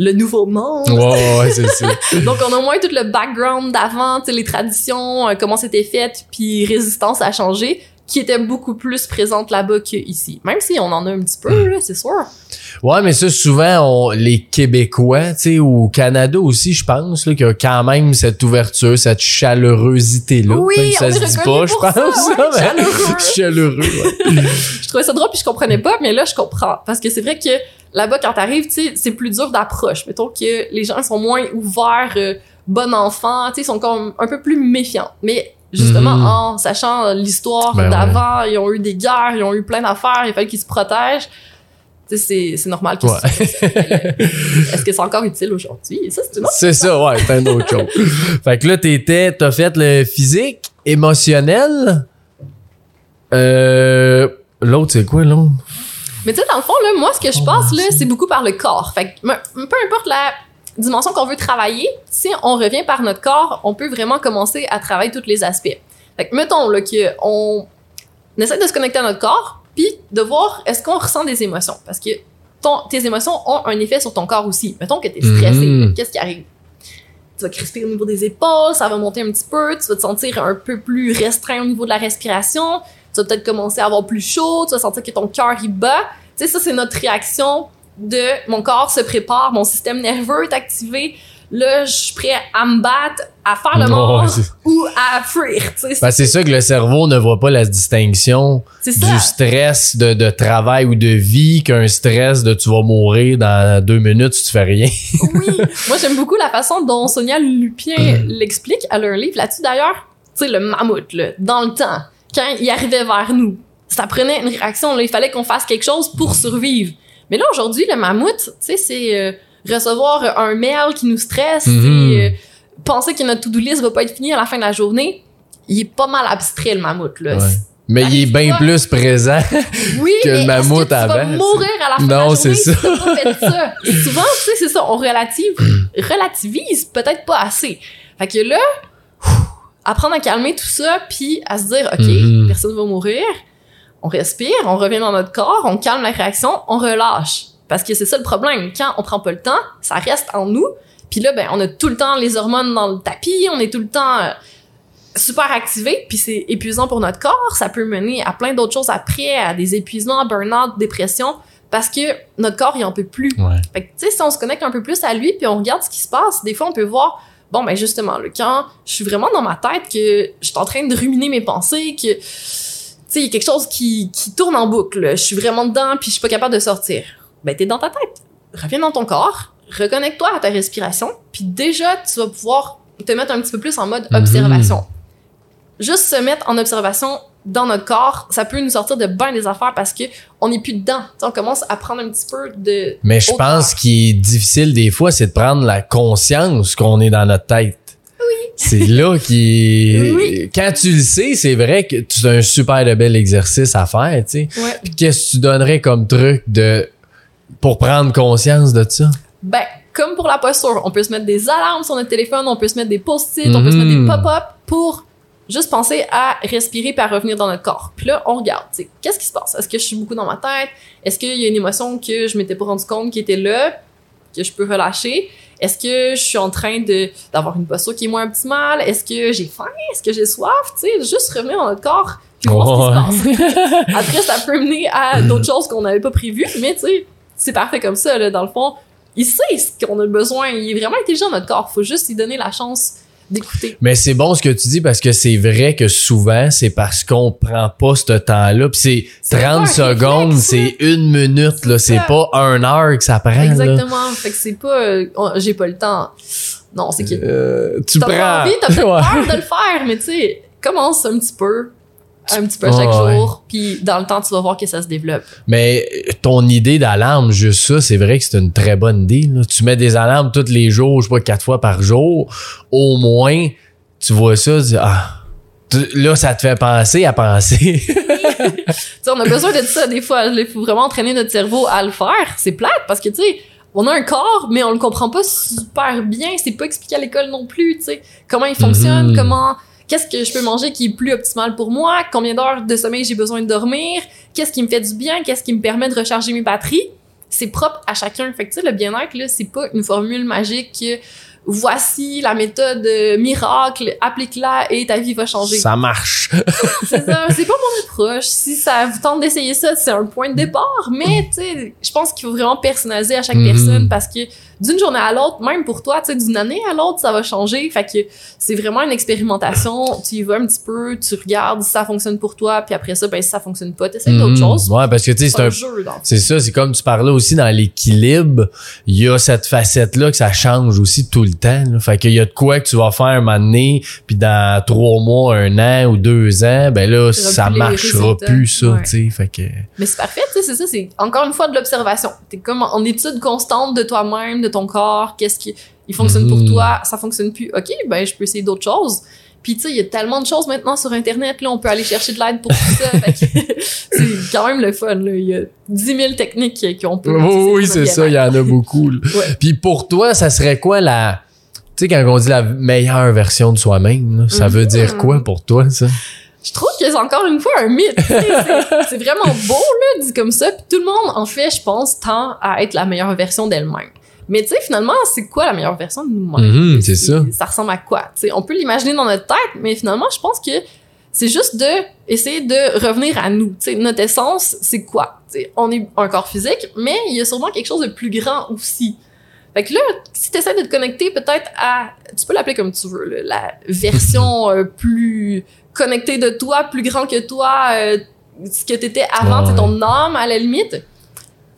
le nouveau monde. Ouais, c'est ça. Donc, on a moins tout le background d'avant, les traditions, euh, comment c'était fait, puis résistance à changer, qui était beaucoup plus présente là-bas qu'ici. Même si on en a un petit peu, c'est sûr. Ouais, mais ça, souvent, on, les Québécois, tu sais, ou au Canada aussi, je pense, qu'il y a quand même cette ouverture, cette chaleurosité-là. Oui, ça se dit pas, je pense. ça, ouais, mais- chaleureux. chaleureux, ouais. je trouvais ça drôle puis je comprenais pas mais là je comprends parce que c'est vrai que là-bas quand t'arrives tu sais c'est plus dur d'approche mettons que les gens sont moins ouverts euh, bon enfant tu sais sont comme un peu plus méfiants mais justement Mhm. en sachant l'histoire Ben ouais. d'avant ils ont eu des guerres ils ont eu plein d'affaires il fallait qu'ils se protègent tu sais c'est c'est normal Ouais. ça- est-ce que c'est encore utile aujourd'hui? Ça c'est une autre C'est ça, ouais, c'est un autre chose. fait que là, t'étais, t'as fait le physique, émotionnel. Euh, l'autre, c'est quoi, l'autre? Mais tu sais, dans le fond, là, moi, ce que je Oh, passe, là, c'est beaucoup par le corps. Fait que, peu importe la dimension qu'on veut travailler, si on revient par notre corps, on peut vraiment commencer à travailler tous les aspects. Fait que, mettons, là, que on essaie de se connecter à notre corps, puis de voir est-ce qu'on ressent des émotions. Parce que ton, tes émotions ont un effet sur ton corps aussi. Mettons que t'es stressé. Mhm. Qu'est-ce qui arrive? Tu vas crisper au niveau des épaules, ça va monter un petit peu, tu vas te sentir un peu plus restreint au niveau de la respiration, tu vas peut-être commencer à avoir plus chaud, tu vas sentir que ton cœur il bat. Tu sais, ça, c'est notre réaction de mon corps se prépare, mon système nerveux est activé. Là, je suis prêt à me battre, à faire le mort ou à fuir. Tu sais, Ben, c'est ça que le cerveau ne voit pas la distinction du stress de, de travail ou de vie qu'un stress de tu vas mourir dans deux minutes si tu fais rien. Oui. Moi, j'aime beaucoup la façon dont Sonia Lupien l'explique. Elle a un livre là-dessus d'ailleurs. Tu sais, le mammouth, là, dans le temps, quand il arrivait vers nous, ça prenait une réaction. Là, il fallait qu'on fasse quelque chose pour survivre. Mais là, aujourd'hui, le mammouth, tu sais, c'est euh, recevoir un mail qui nous stresse, Mhm. c'est euh, penser que notre to-do list va pas être finie à la fin de la journée. Il est pas mal abstrait, le mammouth, là. Ouais. Mais il est bien plus présent. Oui, que le mammouth que tu vas avant, mourir à la fin Non, de la journée c'est si ça. fait ça? Souvent, tu sais, c'est ça, on relative, relativise peut-être pas assez. Fait que là, apprendre à calmer tout ça, puis à se dire, OK, Mhm. personne va mourir, on respire, on revient dans notre corps, on calme la réaction, on relâche. Parce que c'est ça le problème. Quand on prend pas le temps, ça reste en nous. Puis là, ben, on a tout le temps les hormones dans le tapis, on est tout le temps... euh, super activé, puis c'est épuisant pour notre corps. Ça peut mener à plein d'autres choses après, à des épuisements, burn-out, dépression, parce que notre corps, il en peut plus. Ouais. Fait que, tu sais, si on se connecte un peu plus à lui, puis on regarde ce qui se passe, des fois, on peut voir, bon, ben justement, là, quand je suis vraiment dans ma tête, que je suis en train de ruminer mes pensées, que, sais, il y a quelque chose qui, qui tourne en boucle, je suis vraiment dedans, puis je suis pas capable de sortir. Ben, t'es dans ta tête. Reviens dans ton corps, reconnecte-toi à ta respiration, puis déjà, tu vas pouvoir te mettre un petit peu plus en mode Mhm. observation. Juste se mettre en observation dans notre corps, ça peut nous sortir de bien des affaires parce que on n'est plus dedans. Tu sais, on commence à prendre un petit peu de Mais je pense qu'il est difficile des fois, c'est de prendre la conscience qu'on est dans notre tête. C'est là qui Oui. Quand tu le sais, c'est vrai que c'est un super de bel exercice à faire, tu sais. Ouais. Puis qu'est-ce que tu donnerais comme truc de pour prendre conscience de ça? Ben, comme pour la posture, on peut se mettre des alarmes sur notre téléphone, on peut se mettre des post-it, on peut se mettre des Mhm. pop-up pour juste penser à respirer puis à revenir dans notre corps. Puis là, on regarde, tu sais, qu'est-ce qui se passe? Est-ce que je suis beaucoup dans ma tête? Est-ce qu'il y a une émotion que je m'étais pas rendu compte qui était là, que je peux relâcher? Est-ce que je suis en train de d'avoir une posture qui est moins optimale? Est-ce que j'ai faim? Est-ce que j'ai soif? Tu sais, juste revenir dans notre corps puis voir ce qui se passe. Après, ça peut mener à d'autres choses qu'on n'avait pas prévues, mais tu sais, c'est parfait comme ça, là, dans le fond. Il sait ce qu'on a besoin. Il est vraiment intelligent, notre corps. Faut juste lui donner la chance d'écouter. Mais c'est bon ce que tu dis parce que c'est vrai que souvent, c'est parce qu'on prend pas ce temps-là. Puis c'est C'est 30 pas un secondes, c'est une minute, là. C'est pas un heure que ça prend, là. Exactement. Fait que c'est pas, euh, j'ai pas le temps. Non, c'est que Euh, tu t'as prends. envie, t'as Ouais. peur de le faire, mais tu sais, commence un petit peu, un petit peu chaque ouais. jour, puis dans le temps, tu vas voir que ça se développe. Mais euh, ton idée d'alarme, juste ça, c'est vrai que c'est une très bonne idée. là. Tu mets des alarmes tous les jours, je sais pas, quatre fois par jour. Au moins, tu vois ça, tu dis, ah, là, ça te fait penser à penser. Tu sais, on a besoin de ça des fois. Il faut vraiment entraîner notre cerveau à le faire. C'est plate parce que, tu sais, on a un corps, mais on le comprend pas super bien. C'est pas expliqué à l'école non plus, tu sais. Comment il fonctionne, Mhm. comment, qu'est-ce que je peux manger qui est plus optimal pour moi, combien d'heures de sommeil j'ai besoin de dormir, qu'est-ce qui me fait du bien, qu'est-ce qui me permet de recharger mes batteries? C'est propre à chacun. Fait que, tu sais, le bien-être, là, c'est pas une formule magique que voici la méthode euh, miracle, applique-la et ta vie va changer. ça marche. C'est ça, c'est pas mon approche. Si ça vous tente d'essayer ça, c'est un point de départ. Mais, tu sais, je pense qu'il faut vraiment personnaliser à chaque Mhm. personne parce que d'une journée à l'autre, même pour toi, tu sais, d'une année à l'autre, ça va changer. Fait que c'est vraiment une expérimentation. Tu y vas un petit peu, tu regardes si ça fonctionne pour toi, puis après ça, ben, si ça fonctionne pas, t'essayes d'autres Mhm. choses. Ouais, parce que tu sais, c'est un un jeu. C'est ça, c'est comme tu parlais aussi dans l'équilibre, il y a cette facette-là que ça change aussi tout le temps. là. Fait qu'il y a de quoi que tu vas faire un moment donné, puis dans trois mois, un an ou deux ans, ben là, ça marchera plus, ça, Ouais. tu sais. Fait que... Mais c'est parfait, tu sais, c'est ça, c'est encore une fois de l'observation. T'es comme en étude constante de toi-même, de ton corps, qu'est-ce qui il fonctionne Mhm. pour toi, ça fonctionne plus. OK, ben je peux essayer d'autres choses. Puis tu sais, il y a tellement de choses maintenant sur internet là, on peut aller chercher de l'aide pour tout ça. C'est quand même le fun là, il y a 10 000 techniques qu'on peut Oui, utiliser oui, c'est ça, il y en a beaucoup. Ouais. Puis pour toi, ça serait quoi la... Tu sais, quand on dit la meilleure version de soi-même, ça veut Mhm. dire quoi pour toi, ça? Je trouve que c'est encore une fois un mythe. c'est vraiment beau, là, dit comme ça. Puis tout le monde, en fait, je pense, tend à être la meilleure version d'elle-même. Mais tu sais, finalement, c'est quoi la meilleure version de nous-mêmes? Mhm, c'est ça. Ça ressemble à quoi? Tu sais, on peut l'imaginer dans notre tête, mais finalement, je pense que c'est juste de essayer de revenir à nous. Tu sais, notre essence, c'est quoi? Tu sais, on est un corps physique, mais il y a sûrement quelque chose de plus grand aussi. Fait que là, si tu essaies de te connecter peut-être à, tu peux l'appeler comme tu veux, là, la version euh, plus connectée de toi, plus grand que toi, euh, ce que t'étais avant, Ouais. c'est ton âme à la limite.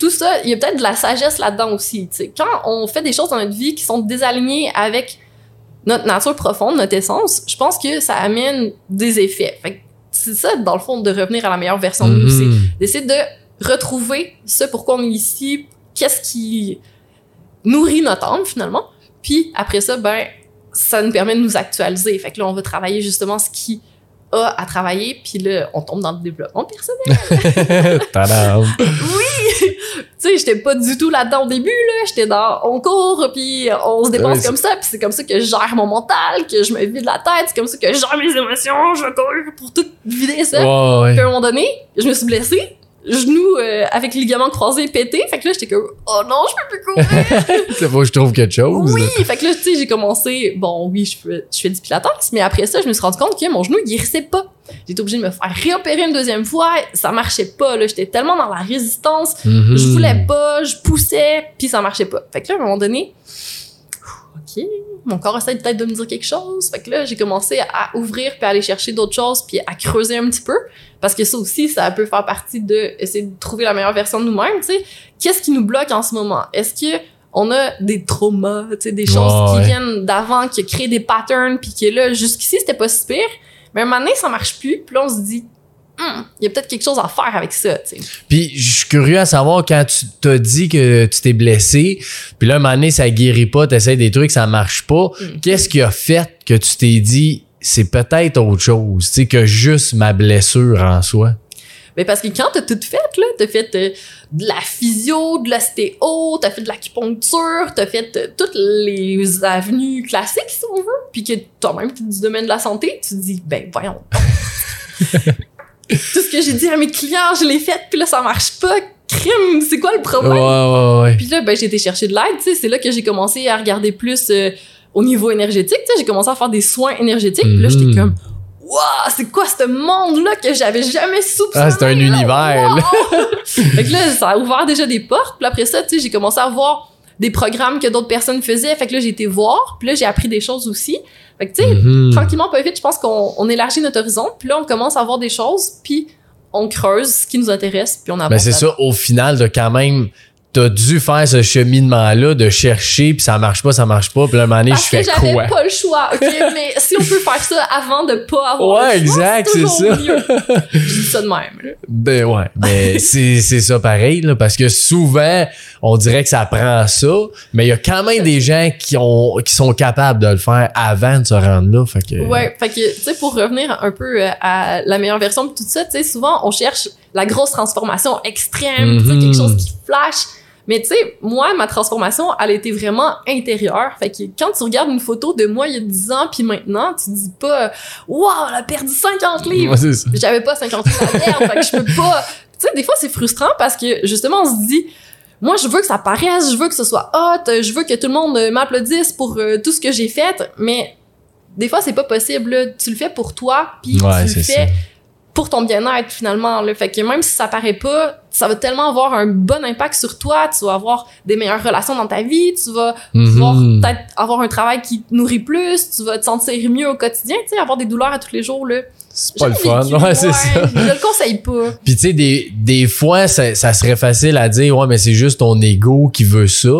Tout ça, il y a peut-être de la sagesse là-dedans aussi. Quand on fait des choses dans notre vie qui sont désalignées avec notre nature profonde, notre essence, je pense que ça amène des effets. C'est ça, dans le fond, de revenir à la meilleure version de nous. C'est Mhm. d'essayer de retrouver ce pourquoi on est ici, qu'est-ce qui nourrit notre âme finalement. Puis après ça, ben, ça nous permet de nous actualiser. Fait que là, on va travailler justement ce qui a à travailler, puis là, on tombe dans le développement personnel. Oui! Tu sais, j'étais pas du tout là-dedans au début, là. J'étais dans, on court, puis on se dépense Ouais, comme ça, puis c'est comme ça que je gère mon mental, que je me vide la tête, c'est comme ça que je gère mes émotions, je courir pour tout vider ça. Puis à un moment donné, je me suis blessée. Genou euh, avec ligament croisé pété. Fait que là, j'étais comme, oh non, je peux plus courir. C'est faut que je trouve quelque chose. oui, fait que là, tu sais, j'ai commencé, bon, oui, je fais, je fais du pilates, mais après ça, je me suis rendu compte que mon genou, il guérissait pas. J'étais obligée de me faire réopérer une deuxième fois. Ça marchait pas, là. J'étais tellement dans la résistance. Mhm. Je voulais pas, je poussais, puis ça marchait pas. Fait que là, à un moment donné, OK, mon corps essaie peut-être de me dire quelque chose. Fait que là, j'ai commencé à ouvrir puis à aller chercher d'autres choses puis à creuser un petit peu. Parce que ça aussi, ça peut faire partie de essayer de trouver la meilleure version de nous-mêmes, tu sais. Qu'est-ce qui nous bloque en ce moment? Est-ce que on a des traumas, tu sais, des choses qui ouais. viennent d'avant, qui créent des patterns puis que là, jusqu'ici, c'était pas si pire. Mais un moment donné, ça marche plus. Puis là, on se dit, Hum, il y a peut-être quelque chose à faire avec ça, tu sais. Puis je suis curieux à savoir quand tu t'as dit que tu t'es blessé, puis là un moment donné ça guérit pas, t'essayes des trucs, ça marche pas. Mhm. Qu'est-ce qui a fait que tu t'es dit c'est peut-être autre chose, tu sais que juste ma blessure en soi? Mais parce que quand t'as tout fait, là, t'as fait euh, de la physio, de l'ostéo, t'as fait de l'acupuncture, t'as fait euh, toutes les avenues classiques, si on veut, puis que toi-même, t'es du domaine de la santé, tu te dis, ben, voyons. Tout ce que j'ai dit à mes clients, je l'ai fait, puis là, ça marche pas. Crime, c'est quoi le Ouais problème? ouais ouais. Puis là, ben, j'ai été chercher de l'aide, tu sais, c'est là que j'ai commencé à regarder plus euh, au niveau énergétique, tu sais, j'ai commencé à faire des soins énergétiques, puis là, j'étais Mhm. comme, Waouh, c'est quoi ce monde-là que j'avais jamais soupçonné? Ah, c'est un là? univers. Wow! fait que là, ça a ouvert déjà des portes. Puis après ça, tu sais, j'ai commencé à voir des programmes que d'autres personnes faisaient. Fait que là, j'ai été voir. Puis là, j'ai appris des choses aussi. Fait que, tu sais, Mhm. tranquillement, pas vite, je pense qu'on on élargit notre horizon. Puis là, on commence à voir des choses. Puis on creuse ce qui nous intéresse. Puis on avance. Ben c'est ça, au final, t'as quand même, t'as dû faire ce cheminement-là de chercher, puis ça marche pas, ça marche pas, puis là, un moment donné, je fais j'avais quoi? pas le choix, ok? Mais si on peut faire ça avant de pas avoir Ouais, le choix, exact, c'est ça. mieux. Je dis ça de même. là. Ben ouais, mais c'est c'est ça pareil, là, parce que souvent, on dirait que ça prend ça, mais il y a quand même des gens qui, ont, qui sont capables de le faire avant de se rendre là, fait que... Ouais, fait que, tu sais, pour revenir un peu euh, à la meilleure version de tout ça, tu sais, souvent, on cherche la grosse transformation extrême, tu sais, Mhm. quelque chose qui flash. Mais tu sais, moi, ma transformation, elle été vraiment intérieure. Fait que quand tu regardes une photo de moi il y a 10 ans puis maintenant, tu dis pas « Wow, elle a perdu 50 livres! Ouais. J'avais pas 50 livres à perdre, fait que je peux pas... » Tu sais, des fois, c'est frustrant parce que, justement, on se dit moi, je veux que ça paraisse, je veux que ce soit hot, je veux que tout le monde euh, m'applaudisse pour euh, tout ce que j'ai fait, mais des fois, c'est pas possible. là. Tu le fais pour toi, puis Ouais, tu le ça. fais pour ton bien-être, finalement. Là. Fait que même si ça paraît pas, ça va tellement avoir un bon impact sur toi. Tu vas avoir des meilleures relations dans ta vie, tu vas pouvoir Mhm. peut-être avoir un travail qui te nourrit plus, tu vas te sentir mieux au quotidien, tu sais, avoir des douleurs à tous les jours, là. C'est pas le fun, vécu, ouais, c'est ça. Je le conseille pas. Puis tu sais, des, des fois, ça, ça serait facile à dire, ouais, mais c'est juste ton ego qui veut ça.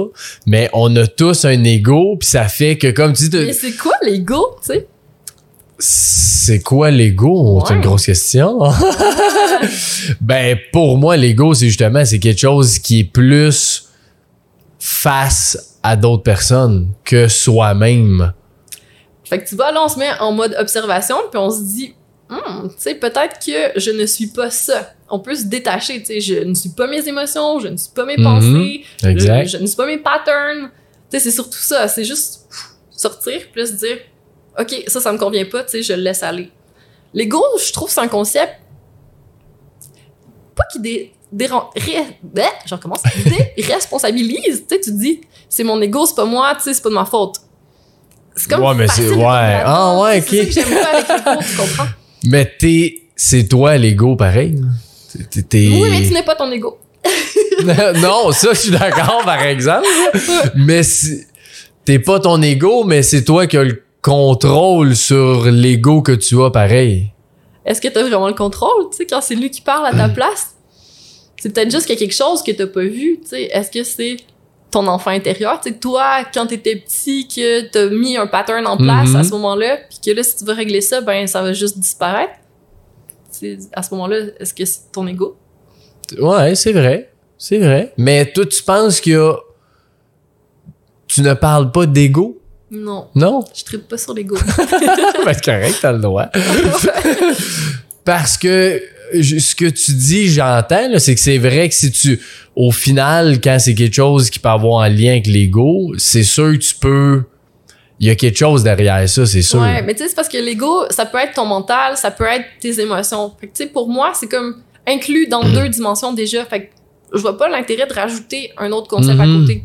Mais on a tous un ego, puis ça fait que, comme tu dis, Mais c'est quoi l'ego, tu sais? C'est quoi l'ego? C'est une grosse question. ben, pour moi, l'ego, c'est justement, c'est quelque chose qui est plus face à d'autres personnes que soi-même. Fait que tu vois, là, on se met en mode observation, puis on se dit, Hmm, tu sais, peut-être que je ne suis pas ça. On peut se détacher, tu sais, je ne suis pas mes émotions, je ne suis pas mes Mhm. pensées, je, je ne suis pas mes patterns. Tu sais, c'est surtout ça, c'est juste sortir, se dire, OK, ça, ça me convient pas, tu sais, je le laisse aller. L'ego, je trouve, c'est un concept pas qui dé, je recommence, déresponsabilise, tu sais, tu dis, c'est mon ego, c'est pas moi, tu sais, c'est pas de ma faute. C'est comme Ouais, mais c'est- ouais. Ah, ouais, C'est ça ok. que j'aime pas avec l'ego, tu comprends? Mais t'es, c'est toi l'ego, pareil. t'es- t'es- Oui, mais tu n'es pas ton ego. non, ça, je suis d'accord, par exemple. mais t'es pas ton ego, mais c'est toi qui as le contrôle sur l'ego que tu as, pareil. Est-ce que t'as vraiment le contrôle, tu sais, quand c'est lui qui parle à ta place? C'est peut-être juste qu'il y a quelque chose que t'as pas vu, tu sais. Est-ce que c'est ton enfant intérieur, tu sais, toi, quand t'étais petit, que t'as mis un pattern en place à ce moment-là, puis que là, si tu veux régler ça, ben, ça va juste disparaître? À ce moment-là, est-ce que c'est ton ego? Ouais, c'est vrai. C'est vrai. Mais toi, tu penses qu'il y a. Tu ne parles pas d'ego? Non, Non? je tripe pas sur l'ego. ben, c'est correct, t'as le droit. Parce que ce que tu dis, j'entends, c'est que c'est vrai que si tu, au final, quand c'est quelque chose qui peut avoir un lien avec l'ego, c'est sûr que tu peux, il y a quelque chose derrière ça, c'est sûr. Ouais, mais tu sais, c'est parce que l'ego, ça peut être ton mental, ça peut être tes émotions. Fait que, tu sais, pour moi, c'est comme inclus dans deux dimensions déjà. Fait que je vois pas l'intérêt de rajouter un autre concept à Mhm. côté.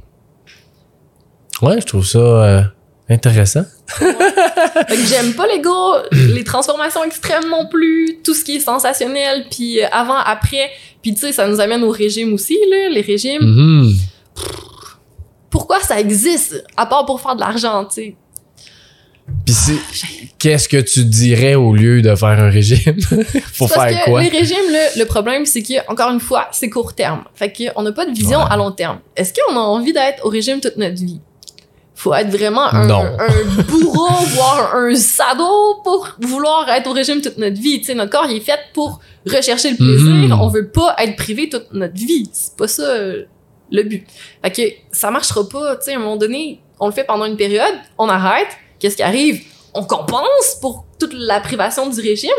Ouais, je trouve ça euh, intéressant. J'aime pas les gars, les transformations extrêmes non plus, tout ce qui est sensationnel, puis euh, avant, après. Puis tu sais, ça nous amène au régime aussi, là, les régimes. Mhm. Pourquoi ça existe, à part pour faire de l'argent, tu sais? Puis c'est- qu'est-ce que tu dirais au lieu de faire un régime? Parce faire que quoi? les régimes, là, le problème, c'est que, encore une fois, c'est court terme. Fait qu'on n'a pas de vision Ouais. à long terme. Est-ce qu'on a envie d'être au régime toute notre vie? Faut être vraiment un, bourreau, voire un sado pour vouloir être au régime toute notre vie. Tu sais, notre corps, il est fait pour rechercher le plaisir. Mhm. On veut pas être privé toute notre vie. C'est pas ça euh, le but. Fait que ça marchera pas. Tu sais, à un moment donné, on le fait pendant une période, on arrête. Qu'est-ce qui arrive? On compense pour toute la privation du régime.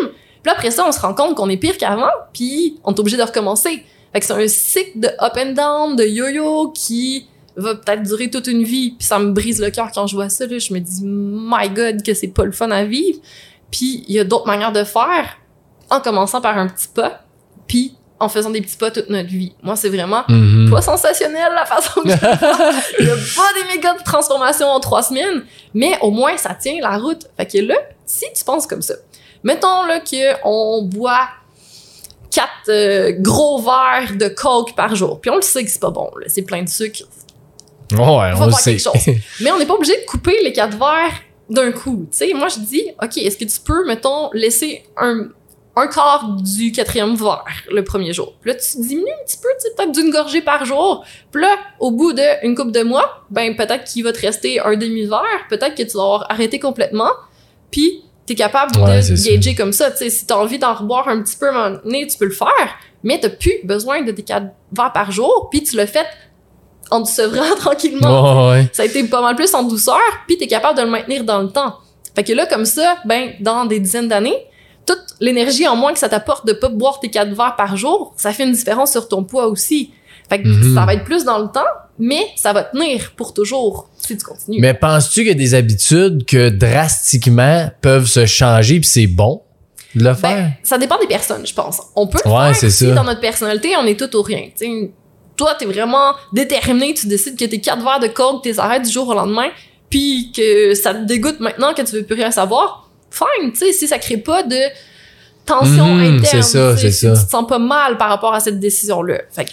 Puis après ça, on se rend compte qu'on est pire qu'avant, puis on est obligé de recommencer. Fait que c'est un cycle de up and down, de yo-yo qui va peut-être durer toute une vie. Puis ça me brise le cœur quand je vois ça. Là. Je me dis, my God, que c'est pas le fun à vivre. Puis il y a d'autres manières de faire, en commençant par un petit pas, puis en faisant des petits pas toute notre vie. Moi, c'est vraiment Mhm. pas sensationnel la façon que je fais. Il y a pas des méga de transformation en trois semaines, mais au moins ça tient la route. Fait que là, si tu penses comme ça, mettons là que on boit quatre euh, gros verres de coke par jour, puis on le sait que c'est pas bon, c'est plein de sucre, Ouais, Faut on le faire sait. quelque chose. mais on n'est pas obligé de couper les quatre verres d'un coup. Tu sais, moi je dis, ok, est-ce que tu peux, mettons, laisser un un quart du quatrième verre le premier jour? Puis là, tu diminues un petit peu, tu sais, peut-être d'une gorgée par jour. Puis là, au bout d'une couple de mois, ben peut-être qu'il va te rester un demi-verre, peut-être que tu vas avoir arrêté complètement, puis t'es capable Ouais, de gager comme ça. Tu sais, si t'as envie d'en reboire un petit peu à un moment donné, tu peux le faire, mais t'as plus besoin de tes quatre verres par jour, puis tu le fais en te sevrant tranquillement. Ouais, ouais. Ça a été pas mal plus en douceur, puis t'es capable de le maintenir dans le temps. Fait que là, comme ça, ben, dans des dizaines d'années, toute l'énergie en moins que ça t'apporte de pas boire tes quatre verres par jour, ça fait une différence sur ton poids aussi. Fait que Mhm. ça va être plus dans le temps, mais ça va tenir pour toujours si tu continues. Mais penses-tu qu'il y a des habitudes que drastiquement peuvent se changer puis c'est bon de le faire? Ben, ça dépend des personnes, je pense. On peut le Ouais, faire c'est si ça. dans notre personnalité, on est tout ou rien. T'sais, toi, t'es vraiment déterminé, tu décides que tes quatre verres de code, t'es arrêtes du jour au lendemain, puis que ça te dégoûte maintenant que tu veux plus rien savoir. Fine, tu sais, si ça crée pas de tension Mhm, interne, c'est ça, tu te sens pas mal par rapport à cette décision-là. Fait que,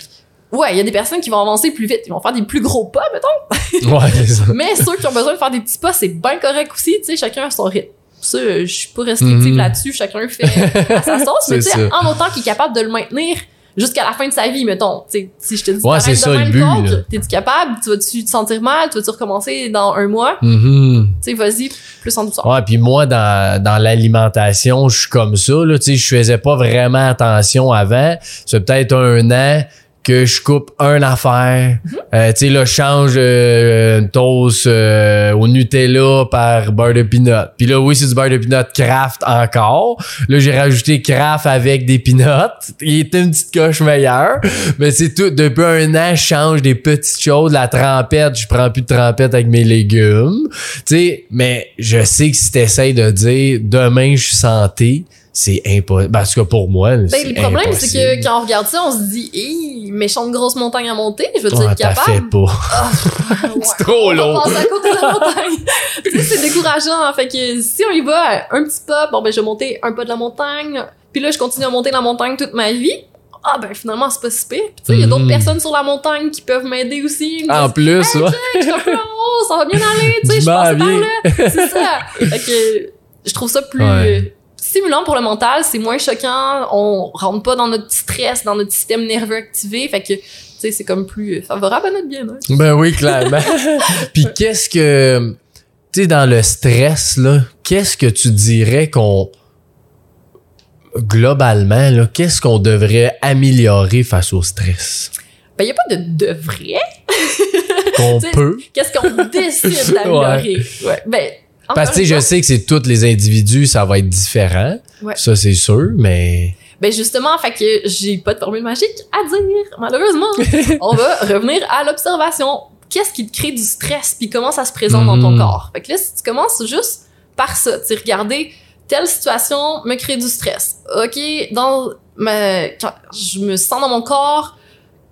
ouais, il y a des personnes qui vont avancer plus vite, ils vont faire des plus gros pas, mettons. Ouais, c'est ça. Mais ceux qui ont besoin de faire des petits pas, c'est bien correct aussi, tu sais, chacun a son rythme. Ça, je suis pas restrictive Mhm. là-dessus, chacun fait à sa sauce, mais tu sais, en autant qu'il est capable de le maintenir jusqu'à la fin de sa vie, mettons. Tu sais, si je te dis, Ouais, c'est ça, le but, t'es-tu capable? Tu vas-tu te sentir mal? Tu vas-tu recommencer dans un mois? Mhm. Tu sais, vas-y, plus en douceur. Ouais, puis moi, dans, dans l'alimentation, je suis comme ça. Là, tu sais, je faisais pas vraiment attention avant. C'est peut-être un an que je coupe un affaire. Euh, tu sais, là, je change euh, une toast euh, au Nutella par beurre de peanut. Puis là, oui, c'est du beurre de peanut craft encore. Là, j'ai rajouté craft avec des peanuts. Il était une petite coche meilleure. Mais c'est tout. Depuis un an, je change des petites choses. La trempette, je prends plus de trempette avec mes légumes. Tu sais, mais je sais que si t'essayes de dire demain je suis santé, c'est impossible. Parce que pour moi, Ben, le problème, c'est que quand on regarde ça, on se dit, hé, méchante grosse montagne à monter, je veux Ouais, être t'as fait capable. pas. Ah, ouais. C'est trop On long. passer à côté de la montagne. tu sais, c'est décourageant. Fait que si on y va un petit pas, bon, ben, je vais monter un pas de la montagne, puis là, je continue à monter la montagne toute ma vie. Ah, ben, finalement, c'est pas si pire. Puis tu sais, il y a d'autres Mhm. personnes sur la montagne qui peuvent m'aider aussi. En disent, plus, Hey, ouais. je suis un peu en haut, ça va bien aller, tu sais, je passe par là. C'est ça. Fait que je trouve ça plus Ouais. Stimulant pour le mental, c'est moins choquant, on rentre pas dans notre stress, dans notre système nerveux activé, fait que, tu sais, c'est comme plus favorable à notre bien-être. Ben oui, clairement. Puis qu'est-ce que, tu sais, dans le stress, là, qu'est-ce que tu dirais qu'on, globalement, là, qu'est-ce qu'on devrait améliorer face au stress? Ben, y a pas de de vrai. Qu'on peut? Qu'est-ce qu'on décide d'améliorer? ouais. Ben, Parce que, je sais que c'est tous les individus, ça va être différent. Ouais. Ça, c'est sûr, mais... Ben justement, fait que j'ai pas de formule magique à dire, malheureusement. On va revenir à l'observation. Qu'est-ce qui te crée du stress puis comment ça se présente dans ton Mhm. corps? Fait que là, si tu commences juste par ça, tu regarder telle situation me crée du stress. OK, dans ma, quand je me sens dans mon corps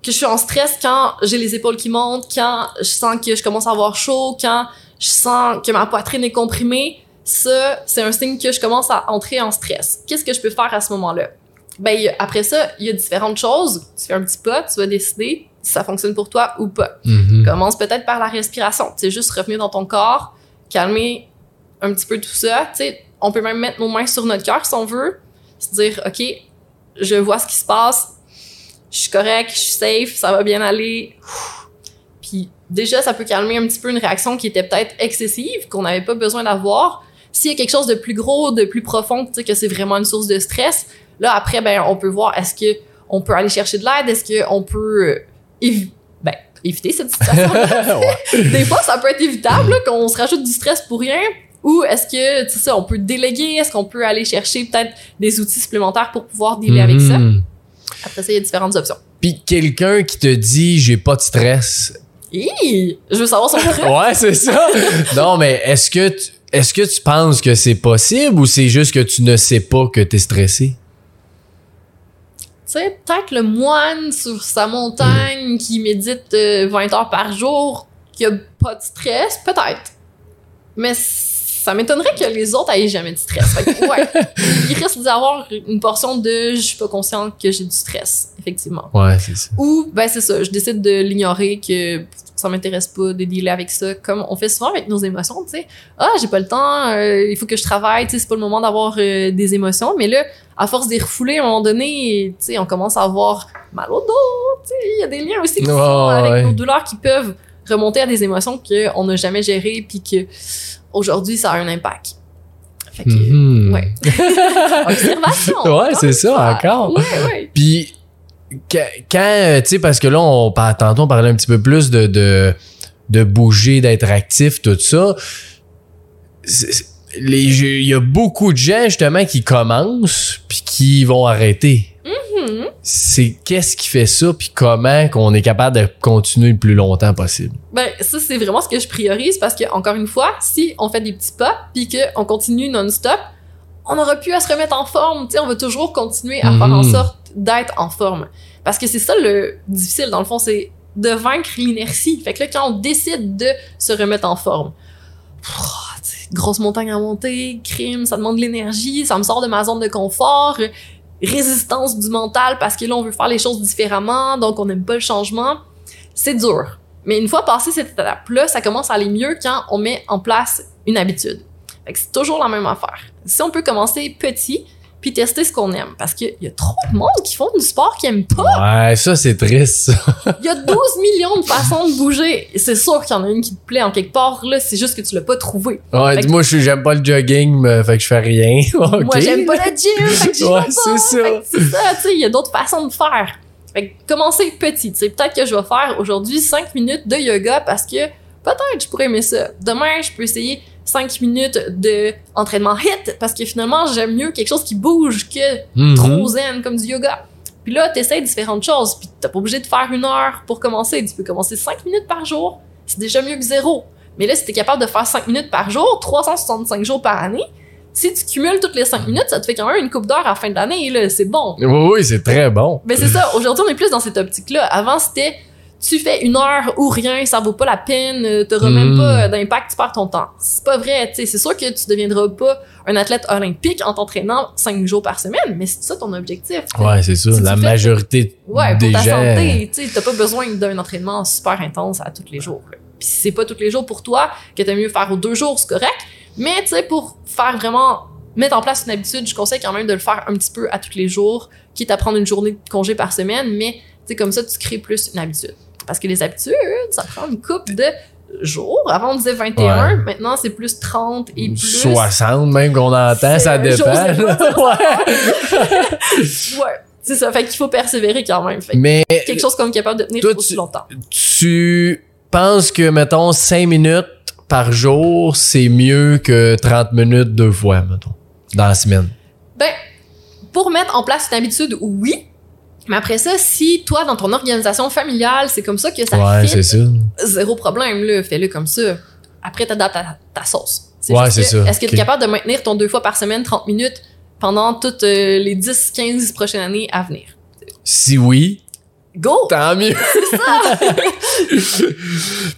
que je suis en stress quand j'ai les épaules qui montent, quand je sens que je commence à avoir chaud, quand je sens que ma poitrine est comprimée, ça, c'est un signe que je commence à entrer en stress. Qu'est-ce que je peux faire à ce moment-là? Ben, après ça, il y a différentes choses. Tu fais un petit pas, tu vas décider si ça fonctionne pour toi ou pas. Mhm. Commence peut-être par la respiration. Tu sais, juste revenir dans ton corps, calmer un petit peu tout ça. Tu sais, on peut même mettre nos mains sur notre cœur si on veut. Se dire, OK, je vois ce qui se passe. Je suis correct, je suis safe, ça va bien aller. Puis déjà, ça peut calmer un petit peu une réaction qui était peut-être excessive, qu'on n'avait pas besoin d'avoir. S'il y a quelque chose de plus gros, de plus profond, tu sais, que c'est vraiment une source de stress, là, après, ben, on peut voir est-ce que on peut aller chercher de l'aide, est-ce qu'on peut euh, évi- ben, éviter cette situation des fois, ça peut être évitable qu'on se rajoute du stress pour rien. Ou est-ce que, tu sais, on peut déléguer? Est-ce qu'on peut aller chercher peut-être des outils supplémentaires pour pouvoir dealer avec ça? Mhm. Après ça, il y a différentes options. Puis quelqu'un qui te dit j'ai pas de stress. Hi! Je veux savoir son truc. Ouais, c'est ça. non, mais est-ce que tu, est-ce que tu penses que c'est possible ou c'est juste que tu ne sais pas que t'es stressé? Tu sais, peut-être le moine sur sa montagne qui médite euh, 20 heures par jour, qui a pas de stress, peut-être. Mais ça m'étonnerait que les autres aient jamais de stress. Fait que, ouais, il risque d'y avoir une portion de je suis pas consciente que j'ai du stress, effectivement. Ouais, c'est ça. Ou, ben c'est ça, je décide de l'ignorer, que ça m'intéresse pas de dealer avec ça, comme on fait souvent avec nos émotions, tu sais. Ah, j'ai pas le temps, euh, il faut que je travaille, tu sais, c'est pas le moment d'avoir euh, des émotions. Mais là, à force d'y refouler, à un moment donné, tu sais, on commence à avoir mal au dos, tu sais. Il y a des liens aussi qui sont avec ouais. nos douleurs qui peuvent remonter à des émotions qu'on n'a jamais gérées, puis que aujourd'hui, ça a un impact. Fait que, Mhm. ouais. Observation. Ouais, encore c'est ça, encore. Ouais, ouais. Puis quand, euh, tu sais, parce que là, on, tantôt, on parlait un petit peu plus de, de, de bouger, d'être actif, tout ça. Il y a beaucoup de gens, justement, qui commencent puis qui vont arrêter. C'est qu'est-ce qui fait ça puis comment qu'on est capable de continuer le plus longtemps possible? Ben, ça, c'est vraiment ce que je priorise parce que, encore une fois, si on fait des petits pas puis qu'on continue non-stop, on aura plus à se remettre en forme. Tu sais, on va toujours continuer à faire en Mhm. sorte d'être en forme. Parce que c'est ça le difficile, dans le fond, c'est de vaincre l'inertie. Fait que là, quand on décide de se remettre en forme, grosse montagne à monter, crime, ça demande de l'énergie, ça me sort de ma zone de confort, résistance du mental parce que là, on veut faire les choses différemment, donc on n'aime pas le changement. C'est dur. Mais une fois passé cette étape-là, ça commence à aller mieux quand on met en place une habitude. C'est toujours la même affaire. Si on peut commencer petit, puis tester ce qu'on aime. Parce qu'il y a trop de monde qui font du sport qui aiment pas. Ouais, ça, c'est triste. ça. Il y a 12 millions de façons de bouger. C'est sûr qu'il y en a une qui te plaît en quelque part, là. C'est juste que tu l'as pas trouvé. Ouais, Fait que- dis-moi, je suis- j'aime pas le jogging, mais fait que je fais rien. Moi, j'aime pas le gym. Fait que Ouais, c'est ça. Que c'est ça, tu sais. Il y a d'autres façons de faire. Fait que commencer petit. Tu sais, peut-être que je vais faire aujourd'hui 5 minutes de yoga parce que peut-être je pourrais aimer ça. Demain, je peux essayer 5 minutes de entraînement hit parce que finalement, j'aime mieux quelque chose qui bouge que Mhm. trop zen comme du yoga. Puis là, t'essayes différentes choses. Puis t'as pas obligé de faire une heure pour commencer. Tu peux commencer 5 minutes par jour. C'est déjà mieux que zéro. Mais là, si t'es capable de faire 5 minutes par jour, 365 jours par année, si tu cumules toutes les 5 minutes, ça te fait quand même une coupe d'heure à la fin de l'année. Là, c'est bon. Oui, oui, c'est très bon. Mais c'est ça. Aujourd'hui, on est plus dans cette optique-là. Avant, c'était tu fais une heure ou rien, ça vaut pas la peine, euh, t'auras même pas euh, d'impact, tu perds ton temps. C'est pas vrai, tu sais. C'est sûr que tu deviendras pas un athlète olympique en t'entraînant 5 jours par semaine, mais c'est ça ton objectif. Ouais, c'est ça. Si La fais- majorité Ouais, des pour ta santé, tu sais, t'as pas besoin d'un entraînement super intense à tous les jours. là. Puis si c'est pas tous les jours pour toi, que t'aimes mieux faire aux deux jours, c'est correct. Mais tu sais, pour faire vraiment mettre en place une habitude, je conseille quand même de le faire un petit peu à tous les jours, quitte à prendre une journée de congé par semaine, mais sais, comme ça, tu crées plus une habitude. Parce que les habitudes, ça prend une coupe de jours. Avant, on disait 21, Ouais. maintenant, c'est plus 30 et plus... 60 même qu'on entend, ça dépend. pas ouais. Ouais, c'est ça. Fait qu'il faut persévérer quand même. Fait Mais quelque chose qu'on est capable de tenir Toi, aussi longtemps. tu penses que, mettons, 5 minutes par jour, c'est mieux que 30 minutes deux fois, mettons, dans la semaine? Ben, pour mettre en place une habitude, oui. Mais après ça, si toi, dans ton organisation familiale, c'est comme ça que ça ouais, fit, ça. zéro problème, là, fais-le comme ça. Après, t'adaptes ta, ta sauce. Ouais, c'est ça. Est-ce que tu es capable de maintenir ton deux fois par semaine, 30 minutes, pendant toutes euh, les 10, 15 prochaines années à venir? Si oui, Go! tant mieux.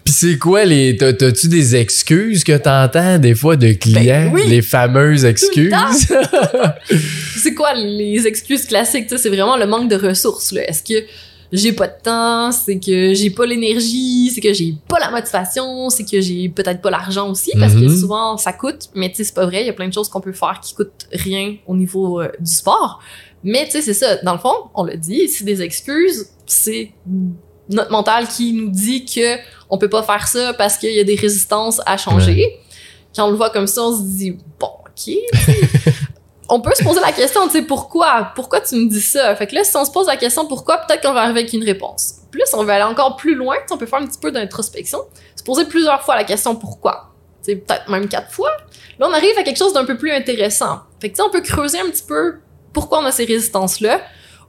Puis c'est quoi les. t'as- T'as-tu des excuses que t'entends des fois de clients? Ben oui. Les fameuses excuses? C'est quoi les excuses classiques? C'est vraiment le manque de ressources. Est-ce que j'ai pas de temps? C'est que j'ai pas l'énergie? C'est que j'ai pas la motivation? C'est que j'ai peut-être pas l'argent aussi? Parce que Mhm. souvent, ça coûte. Mais tu sais, c'est pas vrai. Il y a plein de choses qu'on peut faire qui coûtent rien au niveau euh, du sport. Mais tu sais, c'est ça. Dans le fond, on l'a dit, c'est des excuses. C'est notre mental qui nous dit que on peut pas faire ça parce qu'il y a des résistances à changer. Quand on le voit comme ça, on se dit, bon, ok, on peut se poser la question, tu sais, pourquoi? Pourquoi tu me dis ça? Fait que là, si on se pose la question pourquoi, peut-être qu'on va arriver avec une réponse. Plus, on va aller encore plus loin, on peut faire un petit peu d'introspection, se poser plusieurs fois la question pourquoi? Sais, peut-être même quatre fois. Là, on arrive à quelque chose d'un peu plus intéressant. Fait que, tu sais, on peut creuser un petit peu pourquoi on a ces résistances-là,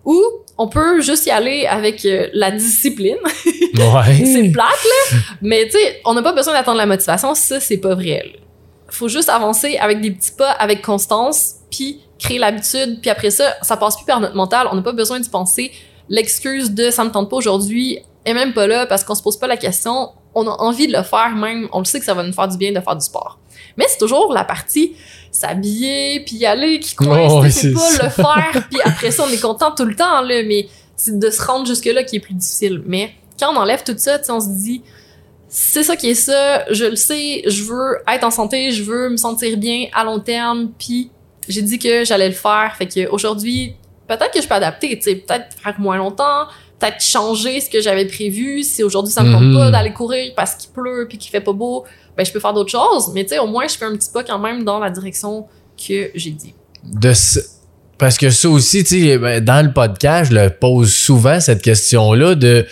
ou on peut juste y aller avec euh, la discipline. c'est ouais. plate, là. Mais tu sais, on n'a pas besoin d'attendre la motivation, ça, c'est pas vrai. là. Faut juste avancer avec des petits pas, avec constance, puis créer l'habitude, puis après ça, ça passe plus par notre mental. On n'a pas besoin de penser l'excuse de ça me tente pas aujourd'hui est même pas là parce qu'on se pose pas la question. On a envie de le faire même. On le sait que ça va nous faire du bien de faire du sport. Mais c'est toujours la partie s'habiller puis y aller qui coince. Oh, c'est pas ça. le faire puis après ça on est content tout le temps là. Mais c'est de se rendre jusque là qui est plus difficile. Mais quand on enlève tout ça, on se dit c'est ça qui est ça, je le sais, je veux être en santé, je veux me sentir bien à long terme, puis j'ai dit que j'allais le faire. Fait que aujourd'hui, peut-être que je peux adapter, tu sais, peut-être faire moins longtemps, peut-être changer ce que j'avais prévu. Si aujourd'hui ça me tente Mhm. pas d'aller courir parce qu'il pleut puis qu'il fait pas beau, ben je peux faire d'autres choses. Mais tu sais, au moins je fais un petit pas quand même dans la direction que j'ai dit. de ce- parce que ça aussi, tu sais, ben, dans le podcast, je le pose souvent cette question-là de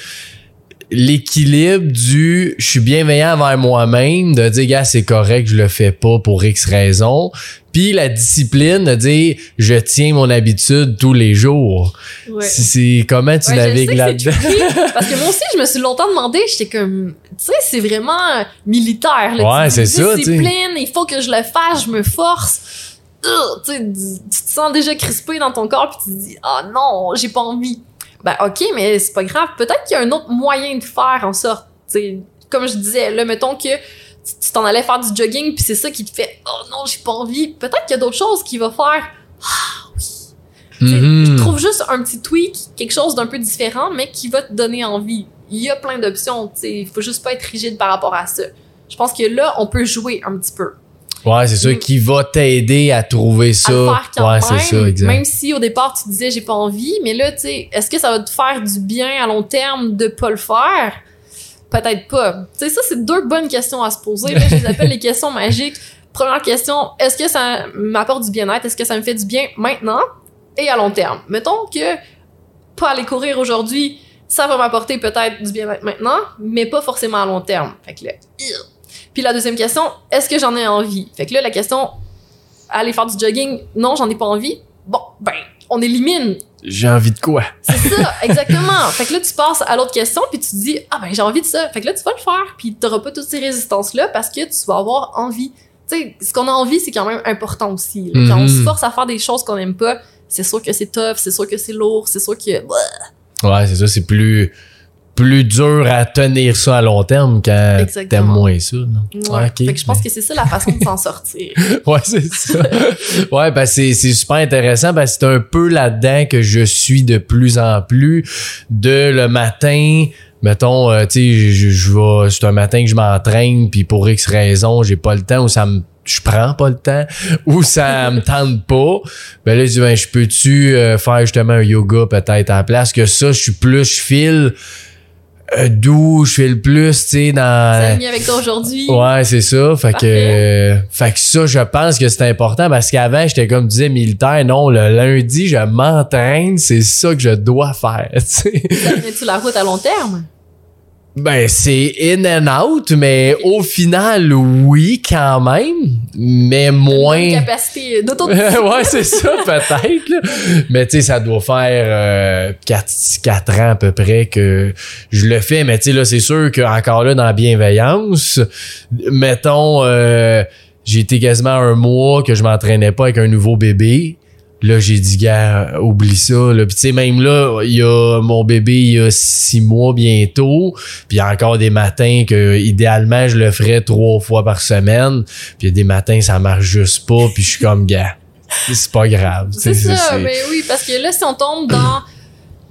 l'équilibre du je suis bienveillant envers moi-même, de dire, gars, c'est correct, je le fais pas pour X raison. Puis la discipline de dire, je tiens mon habitude tous les jours. Ouais. C'est comment tu Ouais, navigues là-dedans? parce que moi aussi, je me suis longtemps demandé, j'étais comme, tu sais, c'est vraiment militaire. Là, Ouais, c'est ça. Discipline, il faut que je le fasse, je me force. Tu te sens déjà crispé dans ton corps, puis tu te dis, ah non, j'ai pas envie. Ben ok, mais c'est pas grave. Peut-être qu'il y a un autre moyen de faire en sorte. Tu sais, comme je disais, là, mettons que tu tu t'en allais faire du jogging, puis c'est ça qui te fait, oh non, j'ai pas envie. Peut-être qu'il y a d'autres choses qui va faire, Tu sais, Mhm. Je trouve juste un petit tweak, quelque chose d'un peu différent, mais qui va te donner envie. Il y a plein d'options, tu sais, il faut juste pas être rigide par rapport à ça. Je pense que là, on peut jouer un petit peu. Ouais, c'est ça Mm. qui va t'aider à trouver ça. À faire quand ouais, même, c'est ça, exact. même si au départ tu disais j'ai pas envie, mais là, tu sais, est-ce que ça va te faire du bien à long terme de pas le faire? Peut-être pas. Tu sais, ça, c'est deux bonnes questions à se poser. Là, je les appelle les questions magiques. Première question, est-ce que ça m'apporte du bien-être? Est-ce que ça me fait du bien maintenant et à long terme? Mettons que pas aller courir aujourd'hui, ça va m'apporter peut-être du bien-être maintenant, mais pas forcément à long terme. Fait que là. Puis la deuxième question, est-ce que j'en ai envie? Fait que là, la question, aller faire du jogging, non, j'en ai pas envie. Bon, ben, on élimine. J'ai envie de quoi? C'est ça, exactement. Fait que là, tu passes à l'autre question, puis tu te dis, ah ben, j'ai envie de ça. Fait que là, tu vas le faire, puis t'auras pas toutes ces résistances-là parce que tu vas avoir envie. Tu sais, ce qu'on a envie, c'est quand même important aussi. là. Quand on Mhm. se force à faire des choses qu'on aime pas, c'est sûr que c'est tough, c'est sûr que c'est lourd, c'est sûr que... Ouais, c'est ça, c'est plus plus dur à tenir ça à long terme quand t'aimes moins ça. Non? Ouais. Fait que je pense que c'est ça la façon de s'en sortir. Ouais, c'est ça. ouais, ben c'est c'est super intéressant parce que c'est un peu là-dedans que je suis de plus en plus de le matin mettons euh, tu sais je, je vais c'est un matin que je m'entraîne puis pour X raison, j'ai pas le temps ou ça me je prends pas le temps ou ça me tente pas ben là je dis ben je peux-tu euh, faire justement un yoga peut-être la place? Que ça je suis plus je file euh, doux je file plus tu sais dans C'est aligné avec toi aujourd'hui. Ouais, c'est ça. Fait que, euh, fait que ça, je pense que c'est important parce qu'avant, j'étais comme disais militaire. Non, le lundi, je m'entraîne. C'est ça que je dois faire. tu sais. Ça tenait-tu la route à long terme? Ben, c'est in and out, mais au final, oui, quand même, mais Une moins. capacité d'auto ouais, c'est ça, peut-être. là. Mais tu sais, ça doit faire 4, ans à peu près que je le fais. Mais tu sais, là, c'est sûr que encore là, dans la bienveillance, mettons, euh, j'ai été quasiment un mois que je m'entraînais pas avec un nouveau bébé. Là, j'ai dit, gars, oublie ça. Là. Puis tu sais, même là, il y a mon bébé, il y a six mois bientôt. Puis il y a encore des matins que, idéalement, je le ferais trois fois par semaine. Puis il y a des matins, ça marche juste pas. Puis je suis comme, gars, c'est pas grave. C'est ça, mais oui, parce que là, si on tombe dans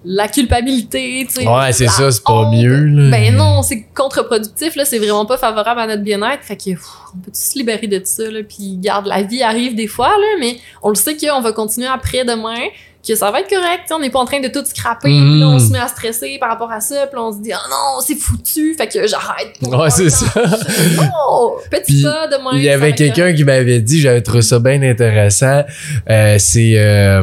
la culpabilité, tu sais. Ouais, c'est ça, c'est pas honte, mieux. Là. Ben non, c'est contre-productif, là, c'est vraiment pas favorable à notre bien-être. Fait que, pff, on peut se libérer de ça, là, puis garde, la vie arrive des fois, là, mais on le sait qu'on va continuer après demain, que ça va être correct, on n'est pas en train de tout scraper, Mhm. puis là, on se met à stresser par rapport à ça, puis on se dit, oh non, c'est foutu, fait que j'arrête. Ouais, c'est ça. Non, petit Puis, pas demain. Il y ça va avait quelqu'un qui m'avait dit, j'avais trouvé ça bien intéressant. Euh, c'est euh,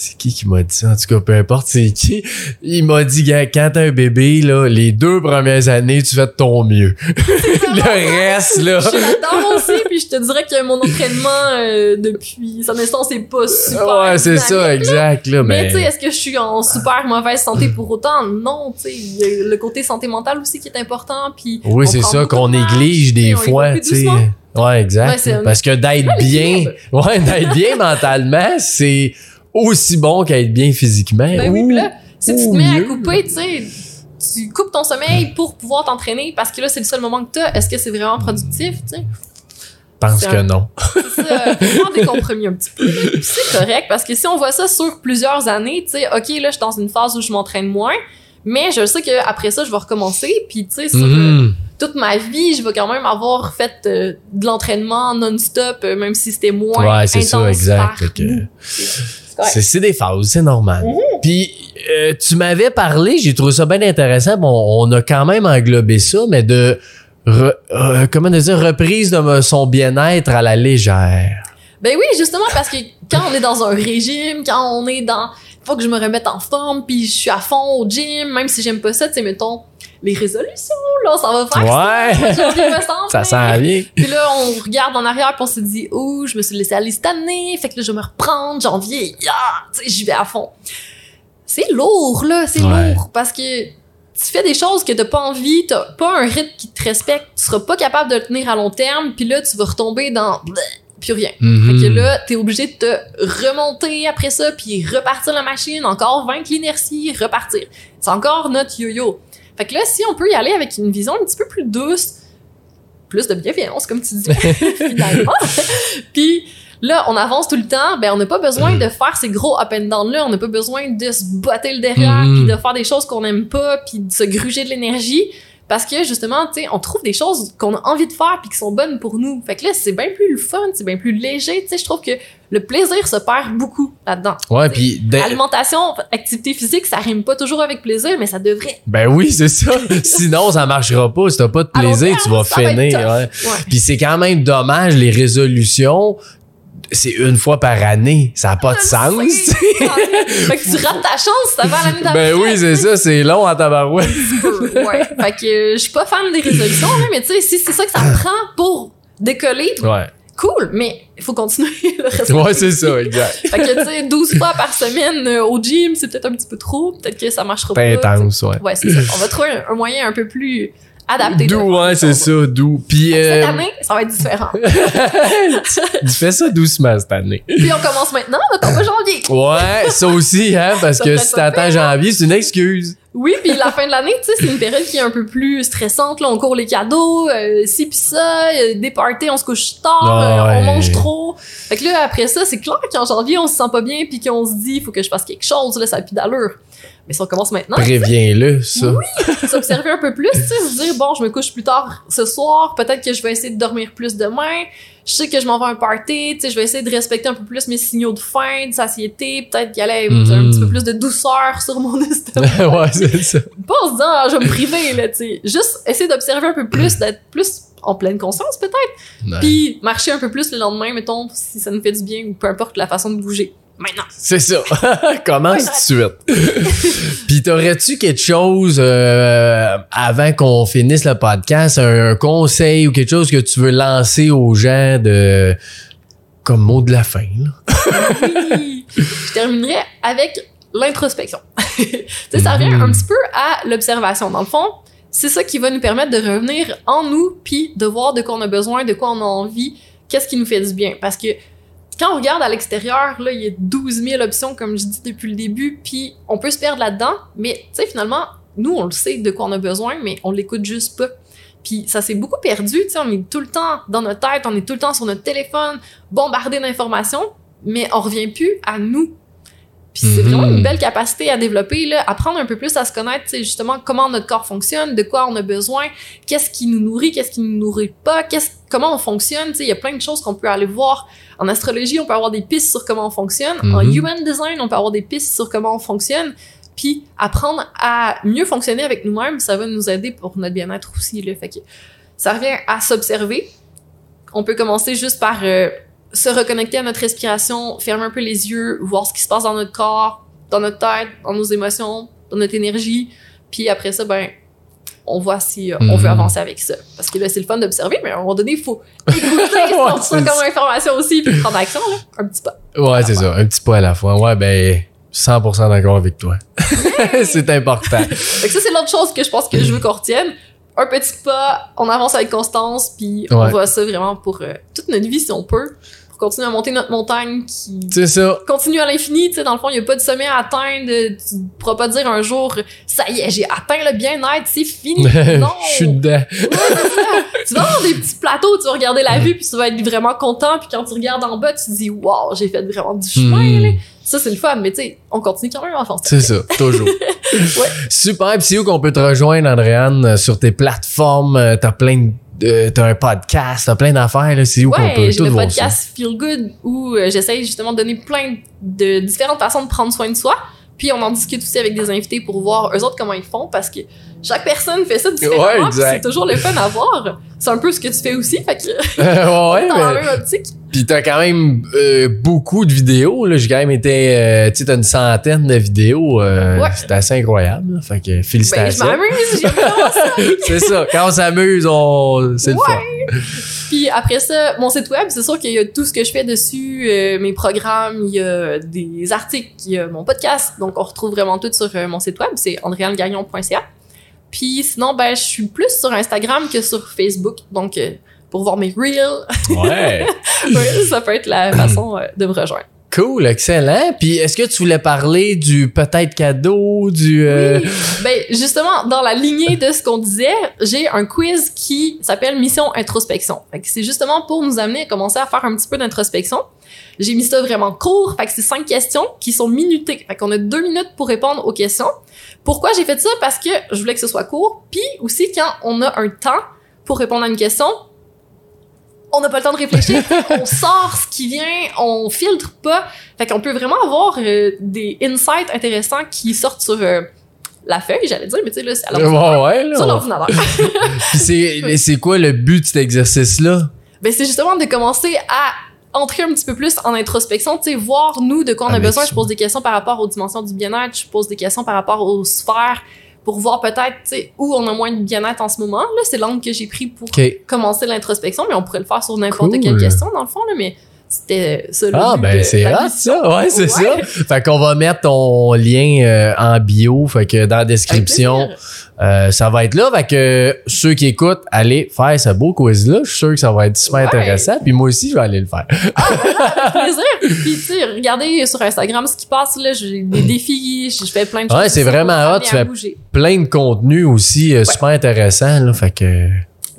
c'est qui qui m'a dit ça? En tout cas, peu importe c'est qui. Il m'a dit, quand t'as un bébé, là, les deux premières années, tu fais de ton mieux. Le reste, là. Là-dedans aussi, puis je te dirais que mon entraînement euh, depuis sa naissance c'est pas super. Ouais, c'est ça, exact, là. Mais Mais, tu sais, est-ce que je suis en super mauvaise santé pour autant? Non, tu sais, il y a le côté santé mentale aussi qui est important, puis... oui, c'est ça qu'on néglige des fois, tu sais. Ouais, exact. Ouais, Parce que d'être bien, ouais, d'être bien mentalement, c'est aussi bon qu'être bien physiquement. Ben oui, là, si tu te mets mieux. à couper, tu sais, tu coupes ton sommeil pour pouvoir t'entraîner, parce que là, c'est le seul moment que t'as. Est-ce que c'est vraiment productif, tu sais? pense que un- non. C'est ça, faut prendre des compromis un petit peu. C'est correct parce que si on voit ça sur plusieurs années, tu sais, ok, là, je suis dans une phase où je m'entraîne moins, mais je sais qu'après ça, je vais recommencer. Puis tu sais, sur euh, Mhm. toute ma vie, je vais quand même avoir fait euh, de l'entraînement non-stop, euh, même si c'était moins Ouais, c'est ça, intense exact. C'est des phases, c'est normal. Mhm. Puis euh, tu m'avais parlé, j'ai trouvé ça bien intéressant. Bon, on a quand même englobé ça, mais de re- euh, comment dire reprise de son bien-être à la légère. Ben oui, justement, parce que quand on est dans un régime, quand on est dans faut que je me remette en forme, puis je suis à fond au gym, même si j'aime pas ça, tu sais, mettons, les résolutions, là, ça va faire Ouais. ça. janvier, me semble, Ça sent bien. Puis là, on regarde en arrière, puis on se dit, oh, je me suis laissé aller cette année, fait que là, je vais me reprendre, janvier, yeah, tu sais, j'y vais à fond. C'est lourd, là, c'est Ouais. lourd, parce que tu fais des choses que t'as pas envie, t'as pas un rythme qui te respecte, tu seras pas capable de le tenir à long terme, puis là, tu vas retomber dans plus rien. Mhm. Fait que là, t'es obligé de te remonter après ça, puis repartir la machine, encore vaincre l'inertie, repartir. C'est encore notre yo-yo. Fait que là, si on peut y aller avec une vision un petit peu plus douce, plus de bienveillance, comme tu dis, finalement, puis là, on avance tout le temps, ben on n'a pas besoin de faire ces gros up and down là, on n'a pas besoin de se botter le derrière, Mhm. puis de faire des choses qu'on aime pas, puis de se gruger de l'énergie. Parce que justement, tu sais, on trouve des choses qu'on a envie de faire puis qui sont bonnes pour nous. Fait que là, c'est bien plus le fun, c'est bien plus léger. Tu sais, je trouve que le plaisir se perd beaucoup là-dedans. Ouais, puis Alimentation, activité physique, ça rime pas toujours avec plaisir, mais ça devrait. ben oui, c'est ça. Sinon, ça marchera pas. Si t'as pas de long plaisir, tu vas finir. ouais. Puis c'est quand même dommage les résolutions. C'est une fois par année, ça a pas de sens. tu sais. fait que tu rates ta chance, ça va à l'année d'après. Ben oui, c'est ça, c'est long en tabarouette. ouais. Fait que euh, je suis pas fan des résolutions, là, mais tu sais, si c'est ça que ça prend pour décoller, Ouais. Cool, mais il faut continuer le reste. Ouais, c'est ça, exact. Fait que, tu sais, 12 fois par semaine euh, au gym, c'est peut-être un petit peu trop. Peut-être que ça marchera pas. Pas intense, ouais. Ouais, c'est ça. On va trouver un, un moyen un peu plus adapté. D'où, ouais, c'est ça, d'où. Puis, Cette euh, année, ça va être différent. tu fais ça doucement cette année. Puis on commence maintenant, on tombe en janvier. Ouais, ça aussi, hein, parce Ça que si pas t'attends janvier, c'est une excuse. Oui, puis la fin de l'année, tu sais, c'est une période qui est un peu plus stressante. Là, on court les cadeaux, euh, ci pis ça, euh, des parties, on se couche tard, Ah euh, on mange trop. Fait que là, après ça, c'est clair qu'en janvier, on se sent pas bien puis qu'on se dit, il faut que je fasse quelque chose, là, ça a plus d'allure. Mais si on commence maintenant, Préviens-le, ça. s'observer un peu plus, tu sais, se dire, bon, je me couche plus tard ce soir, peut-être que je vais essayer de dormir plus demain, je sais que je m'en vais à un party, tu sais, je vais essayer de respecter un peu plus mes signaux de faim, de satiété, peut-être qu'il y allait Mhm. un petit peu plus de douceur sur mon estomac. ouais, c'est ça. Pas en se disant, ah, je vais me priver, là, tu sais. Juste essayer d'observer un peu plus, d'être plus en pleine conscience, peut-être, puis marcher un peu plus le lendemain, mettons, si ça nous fait du bien, ou peu importe la façon de bouger. Maintenant. C'est ça. Commence tout de suite. Puis t'aurais-tu quelque chose euh, avant qu'on finisse le podcast, un, un conseil ou quelque chose que tu veux lancer aux gens de comme mot de la fin là? Oui. je terminerai avec l'introspection. tu sais, ça revient un petit peu à l'observation. Dans le fond, c'est ça qui va nous permettre de revenir en nous, puis de voir de quoi on a besoin, de quoi on a envie, qu'est-ce qui nous fait du bien. Parce que quand on regarde à l'extérieur, là, il y a 12 000 options, comme je dis depuis le début, puis on peut se perdre là-dedans, mais tu sais, finalement, nous, on le sait de quoi on a besoin, mais on l'écoute juste pas. Puis ça s'est beaucoup perdu, tu sais, on est tout le temps dans notre tête, on est tout le temps sur notre téléphone, bombardé d'informations, mais on revient plus à nous. Puis c'est vraiment Mhm. une belle capacité à développer, là, apprendre un peu plus à se connaître, tu sais, justement, comment notre corps fonctionne, de quoi on a besoin, qu'est-ce qui nous nourrit, qu'est-ce qui nous nourrit pas, qu'est-ce, comment on fonctionne, tu sais, il y a plein de choses qu'on peut aller voir. En astrologie, on peut avoir des pistes sur comment on fonctionne. En Mhm. human design, on peut avoir des pistes sur comment on fonctionne. Puis apprendre à mieux fonctionner avec nous-mêmes, ça va nous aider pour notre bien-être aussi. Là. Fait que ça revient à s'observer. On peut commencer juste par euh, se reconnecter à notre respiration, fermer un peu les yeux, voir ce qui se passe dans notre corps, dans notre tête, dans nos émotions, dans notre énergie. Puis après ça, ben, on voit si euh, on veut Mhm. avancer avec ça. Parce que là, c'est le fun d'observer, mais à un moment donné, il faut écouter, Ouais, ça comme information aussi, puis prendre action, là, un petit pas. Ouais, c'est ça. Un petit pas à la fois. Ouais, ben, 100% d'accord avec toi. c'est important. Que ça, c'est l'autre chose que je pense que je veux qu'on retienne. Un petit pas, on avance avec constance, puis on voit ça vraiment pour euh, toute notre vie si on peut, pour continuer à monter notre montagne qui C'est ça. continue à l'infini. Tu sais, dans le fond, il n'y a pas de sommet à atteindre. Tu ne pourras pas dire un jour, ça y est, j'ai atteint le bien-être, c'est fini. Non! Je suis dedans. Ouais, tu vas avoir des petits plateaux, tu vas regarder la vue, puis tu vas être vraiment content, puis quand tu regardes en bas, tu te dis, wow, j'ai fait vraiment du chemin. Hmm. là. Ça, c'est le fun, mais tu sais, on continue quand même à avancer. C'est ça, toujours. Super. Puis c'est où qu'on peut te rejoindre, Andréane, sur tes plateformes? Euh, T'as plein de... euh, T'as un podcast, t'as plein d'affaires, là. C'est où qu'on peut Ouais, tout le voir ça? podcast Feel Good où euh, j'essaye justement de donner plein de différentes façons de prendre soin de soi. Puis on en discute aussi avec des invités pour voir eux autres comment ils font parce que chaque personne fait ça différemment. Ouais, c'est toujours le fun à voir. C'est un peu ce que tu fais aussi. Fait que ouais, ouais, dans la mais... même optique. Puis t'as quand même euh, beaucoup de vidéos, là. J'ai quand même été... euh, tu sais, t'as une centaine de vidéos. euh, Ouais. C'est assez incroyable, là. Fait que Ben, je félicitations. m'amuse, vraiment ça. c'est ça. Quand on s'amuse, on... c'est le Ouais. fun. Puis après ça, mon site web, c'est sûr qu'il y a tout ce que je fais dessus, euh, mes programmes, il y a des articles, il y a mon podcast. Donc, on retrouve vraiment tout sur euh, mon site web, c'est andréanegagnon.ca. Puis sinon, ben, je suis plus sur Instagram que sur Facebook. Donc, euh, pour voir mes reels, Ouais. ouais, ça peut être la façon de me rejoindre. Cool, excellent. Puis est-ce que tu voulais parler du peut-être cadeau, du... euh, Oui. Ben, justement, dans la lignée de ce qu'on disait, j'ai un quiz qui s'appelle Mission Introspection. C'est justement pour nous amener à commencer à faire un petit peu d'introspection. J'ai mis ça vraiment court. Fait que c'est cinq questions qui sont minutées. Fait qu'on a deux minutes pour répondre aux questions. Pourquoi j'ai fait ça? Parce que je voulais que ce soit court. Puis aussi, quand on a un temps pour répondre à une question, on n'a pas le temps de réfléchir. on sort ce qui vient, on filtre pas. Fait qu'on peut vraiment avoir euh, des insights intéressants qui sortent sur euh, la feuille, j'allais dire, mais tu sais, là, c'est à l'ordinateur. Ouais, ouais, là. Sur on- l'ordinateur. Puis c'est quoi le but de cet exercice-là? ben, c'est justement de commencer à entrer un petit peu plus en introspection, tu sais, voir nous de quoi on a Avec besoin. Je pose des questions par rapport aux dimensions du bien-être, je pose des questions par rapport aux sphères pour voir peut-être, tu sais, où on a moins de bien-être en ce moment. Là, c'est l'angle que j'ai pris pour commencer l'introspection, mais on pourrait le faire sur n'importe Cool. quelle question, dans le fond, là, mais c'était ça. le Ah, ben c'est mission. ça. Ouais, c'est Ouais. ça. Fait qu'on va mettre ton lien euh, en bio. Fait que dans la description, euh, ça va être là. Fait que ceux qui écoutent, allez faire ce beau quiz-là. Je suis sûr que ça va être super Ouais. intéressant. Puis moi aussi, je vais aller le faire. plaisir. Puis, tu sais, regardez sur Instagram ce qui passe, là. J'ai des défis, je fais plein de choses. Ouais, c'est vraiment hot, tu fais- bouger. Plein de contenu aussi euh, super intéressant. Là, fait que...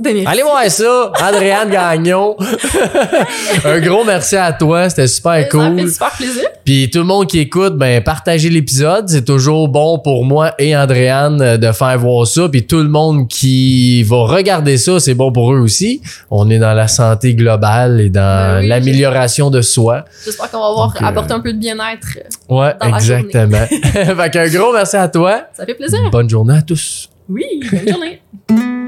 Ben. Allez voir ça, Adriane Gagnon. Un gros merci à toi, c'était super Ça me fait cool. super plaisir. Puis tout le monde qui écoute, ben partagez l'épisode, c'est toujours bon pour moi et Andréane euh, de faire voir ça. Puis tout le monde qui va regarder ça, c'est bon pour eux aussi. On est dans la santé globale et dans Ben oui, l'amélioration de soi. J'espère qu'on va avoir Donc, euh, apporté un peu de bien-être. Ouais, Dans la exactement. fait qu'un gros merci à toi. Ça fait plaisir. Bonne journée à tous. Oui, bonne journée.